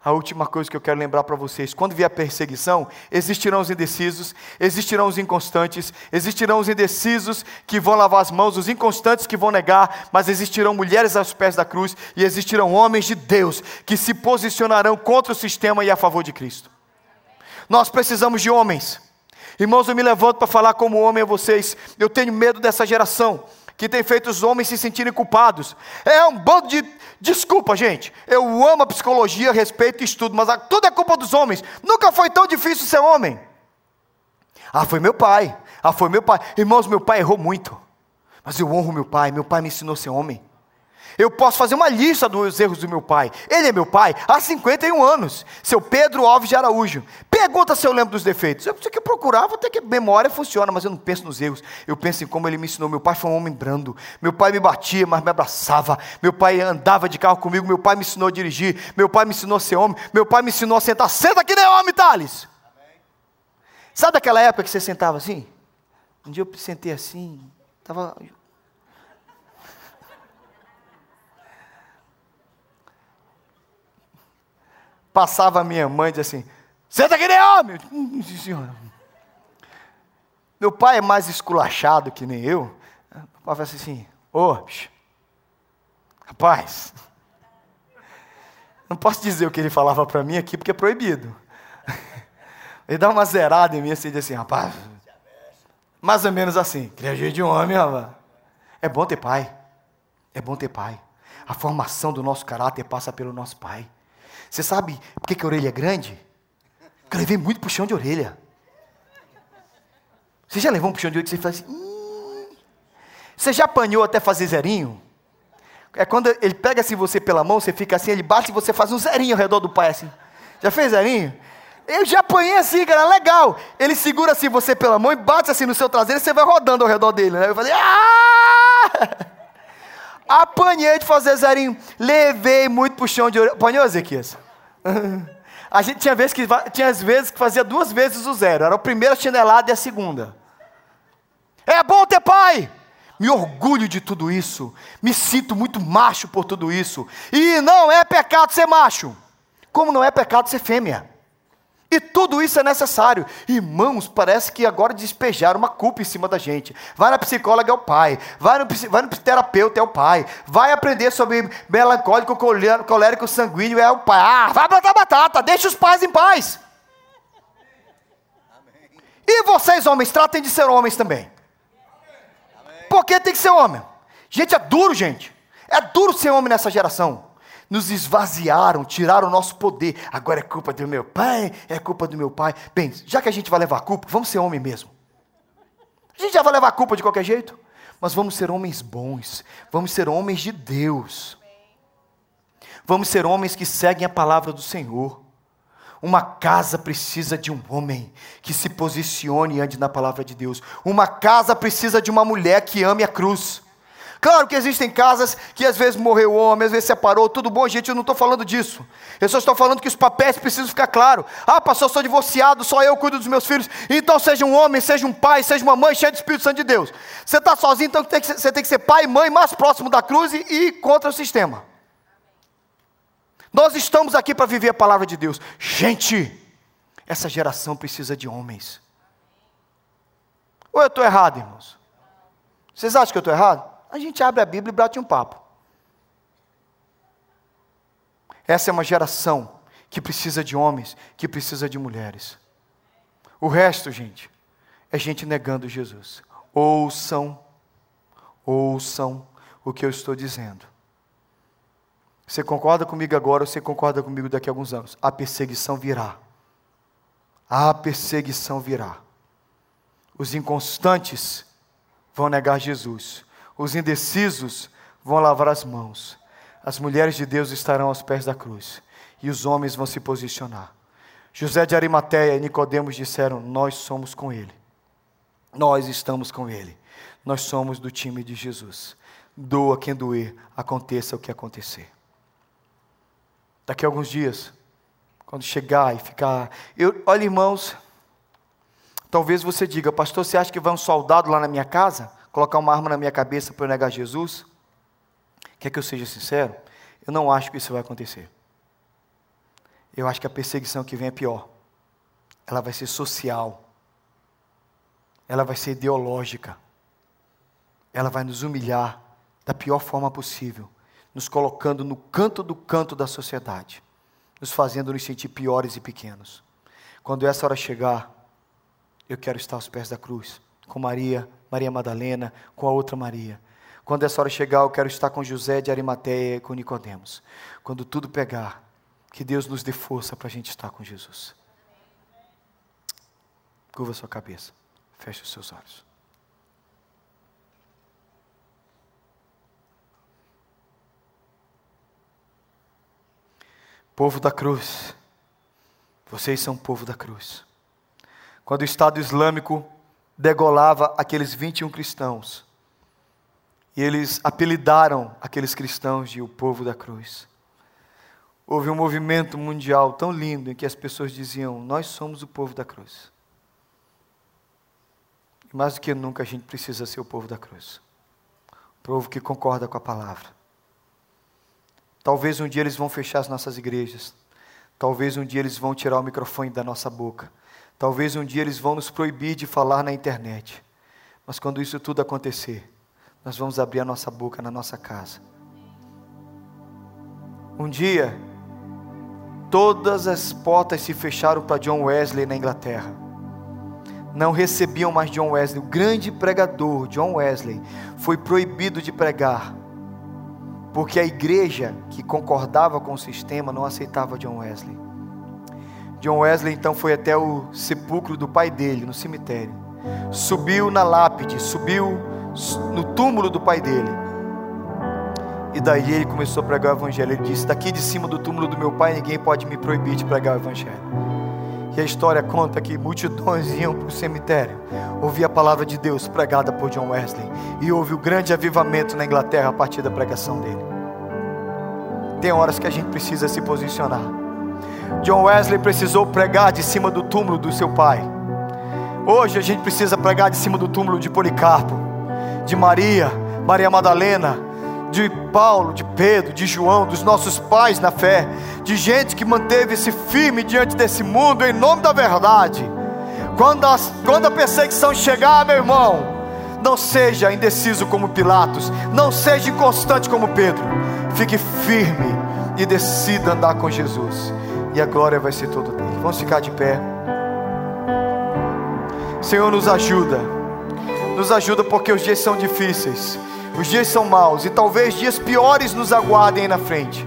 A última coisa que eu quero lembrar para vocês: quando vier a perseguição, existirão os indecisos, existirão os inconstantes, existirão os indecisos que vão lavar as mãos, os inconstantes que vão negar, mas existirão mulheres aos pés da cruz e existirão homens de Deus que se posicionarão contra o sistema e a favor de Cristo. Nós precisamos de homens. Irmãos, eu me levanto para falar como homem a vocês. Eu tenho medo dessa geração que tem feito os homens se sentirem culpados. É um bando de desculpa, gente. Eu amo a psicologia, respeito e estudo, mas tudo é culpa dos homens. Nunca foi tão difícil ser homem. Ah, foi meu pai. Ah, foi meu pai. Irmãos, meu pai errou muito. Mas eu honro meu pai. Meu pai me ensinou a ser homem. Eu posso fazer uma lista dos erros do meu pai. Ele é meu pai há 51 anos. Seu Pedro Alves de Araújo. Pergunta se eu lembro dos defeitos. Eu preciso que procurar, vou ter que. Memória funciona, mas eu não penso nos erros. Eu penso em como ele me ensinou. Meu pai foi um homem brando. Meu pai me batia, mas me abraçava. Meu pai andava de carro comigo. Meu pai me ensinou a dirigir. Meu pai me ensinou a ser homem. Meu pai me ensinou a sentar. Senta que nem homem, Thales. Sabe daquela época que você sentava assim? Um dia eu sentei assim, estava Passava a minha mãe e dizia assim: Senta aqui, nem homem! Hum, senhora. Meu pai é mais esculachado que nem eu. O pai fala assim: Ô, oh, rapaz, não posso dizer o que ele falava para mim aqui porque é proibido. (laughs) Ele dá uma zerada em mim assim, diz assim: Rapaz, mais ou menos assim, criatura de homem, rapaz. É bom ter pai. É bom ter pai. A formação do nosso caráter passa pelo nosso pai. Você sabe por que, que a orelha é grande? Porque eu levei muito puxão de orelha. Você já levou um puxão de orelha que você faz assim? Você já apanhou até fazer zerinho? É quando ele pega assim você pela mão, você fica assim, ele bate e você faz um zerinho ao redor do pai assim. Já fez zerinho? Eu já apanhei assim, cara, legal. Ele segura assim você pela mão e bate assim no seu traseiro e você vai rodando ao redor dele, né? Eu falei, ah! Apanhei de fazer zerinho. Levei muito puxão de orelha. Apanhou, Ezequias? (laughs) A gente tinha vezes, que, tinha vezes que fazia duas vezes o zero. Era a primeira chinelada e a segunda. É bom ter pai. Me orgulho de tudo isso. Me sinto muito macho por tudo isso. E não é pecado ser macho. Como não é pecado ser fêmea. E tudo isso é necessário. Irmãos, parece que agora despejaram uma culpa em cima da gente. Vai na psicóloga é o pai, vai no, vai no terapeuta é o pai, vai aprender sobre melancólico, colérico, sanguíneo é o pai. Ah, vai plantar batata, deixa os pais em paz. E vocês, homens, tratem de ser homens também. Por que tem que ser homem? Gente, é duro, gente. É duro ser homem nessa geração nos esvaziaram, tiraram o nosso poder. Agora é culpa do meu pai, é culpa do meu pai. Bem, já que a gente vai levar a culpa, vamos ser homem mesmo. A gente já vai levar a culpa de qualquer jeito, mas vamos ser homens bons, vamos ser homens de Deus. Vamos ser homens que seguem a palavra do Senhor. Uma casa precisa de um homem que se posicione e ande na palavra de Deus. Uma casa precisa de uma mulher que ame a cruz. Claro que existem casas que às vezes morreu o homem, às vezes separou, tudo bom, gente, eu não estou falando disso. Eu só estou falando que os papéis precisam ficar claros. Ah, pastor, eu sou divorciado, só eu cuido dos meus filhos. Então seja um homem, seja um pai, seja uma mãe cheia do Espírito Santo de Deus. Você está sozinho, então tem você tem que ser pai e mãe mais próximo da cruz e, e contra o sistema. Nós estamos aqui para viver a palavra de Deus. Gente, essa geração precisa de homens. Ou eu estou errado, irmãos? Vocês acham que eu estou errado? A gente abre a Bíblia e bate um papo. Essa é uma geração que precisa de homens, que precisa de mulheres. O resto, gente, é gente negando Jesus. Ouçam, ouçam o que eu estou dizendo. Você concorda comigo agora ou você concorda comigo daqui a alguns anos? A perseguição virá. A perseguição virá. Os inconstantes vão negar Jesus. Os indecisos vão lavar as mãos. As mulheres de Deus estarão aos pés da cruz. E os homens vão se posicionar. José de Arimateia e Nicodemos disseram: Nós somos com ele. Nós estamos com ele. Nós somos do time de Jesus. Doa quem doer, aconteça o que acontecer. Daqui a alguns dias, quando chegar e ficar. Eu, olha, irmãos, talvez você diga, pastor, você acha que vai um soldado lá na minha casa? Colocar uma arma na minha cabeça para eu negar Jesus? Quer que eu seja sincero? Eu não acho que isso vai acontecer. Eu acho que a perseguição que vem é pior. Ela vai ser social. Ela vai ser ideológica. Ela vai nos humilhar da pior forma possível, nos colocando no canto do canto da sociedade, nos fazendo nos sentir piores e pequenos. Quando essa hora chegar, eu quero estar aos pés da cruz, com Maria, Maria Madalena, com a outra Maria. Quando essa hora chegar, eu quero estar com José de Arimateia e com Nicodemos. Quando tudo pegar, que Deus nos dê força para a gente estar com Jesus. Curva sua cabeça, feche os seus olhos. Povo da cruz, vocês são povo da cruz. Quando o Estado Islâmico degolava aqueles 21 cristãos, e eles apelidaram aqueles cristãos de o povo da cruz. Houve um movimento mundial tão lindo em que as pessoas diziam: Nós somos o povo da cruz. E mais do que nunca a gente precisa ser o povo da cruz o povo que concorda com a palavra. Talvez um dia eles vão fechar as nossas igrejas. Talvez um dia eles vão tirar o microfone da nossa boca. Talvez um dia eles vão nos proibir de falar na internet. Mas quando isso tudo acontecer, nós vamos abrir a nossa boca na nossa casa. Um dia, todas as portas se fecharam para John Wesley na Inglaterra. Não recebiam mais John Wesley. O grande pregador, John Wesley, foi proibido de pregar, porque a igreja que concordava com o sistema não aceitava John Wesley. John Wesley então foi até o sepulcro do pai dele, no cemitério. Subiu na lápide, subiu no túmulo do pai dele. E daí ele começou a pregar o evangelho. Ele disse: Daqui de cima do túmulo do meu pai, ninguém pode me proibir de pregar o evangelho. E a história conta que multidões iam para o cemitério, ouvir a palavra de Deus pregada por John Wesley, e houve o grande avivamento na Inglaterra a partir da pregação dele. Tem horas que a gente precisa se posicionar. John Wesley precisou pregar de cima do túmulo do seu pai. Hoje a gente precisa pregar de cima do túmulo de Policarpo de Maria, Maria Madalena, de Paulo, de Pedro, de João, dos nossos pais na fé, de gente que manteve-se firme diante desse mundo em nome da verdade. Quando a, quando a perseguição chegar, meu irmão, não seja indeciso como Pilatos, não seja inconstante como Pedro, fique firme e decida andar com Jesus, e a glória vai ser toda dele. Vamos ficar de pé. Senhor, nos ajuda nos ajuda porque os dias são difíceis, os dias são maus e talvez dias piores nos aguardem na frente.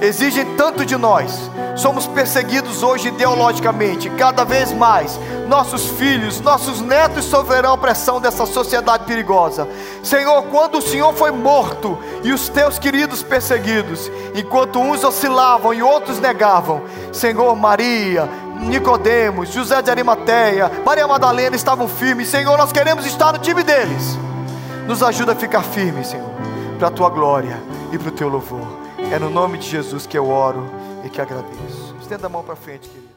Exigem tanto de nós, somos perseguidos hoje ideologicamente, cada vez mais. Nossos filhos, nossos netos sofrerão a pressão dessa sociedade perigosa. Senhor, quando o Senhor foi morto e os teus queridos perseguidos, enquanto uns oscilavam e outros negavam, Senhor, Maria, Nicodemos, José de Arimateia, Maria Madalena estavam firmes. Senhor, nós queremos estar no time deles. Nos ajuda a ficar firmes, Senhor, para a tua glória e para o teu louvor. É no nome de Jesus que eu oro e que agradeço. Estenda a mão para frente, querido.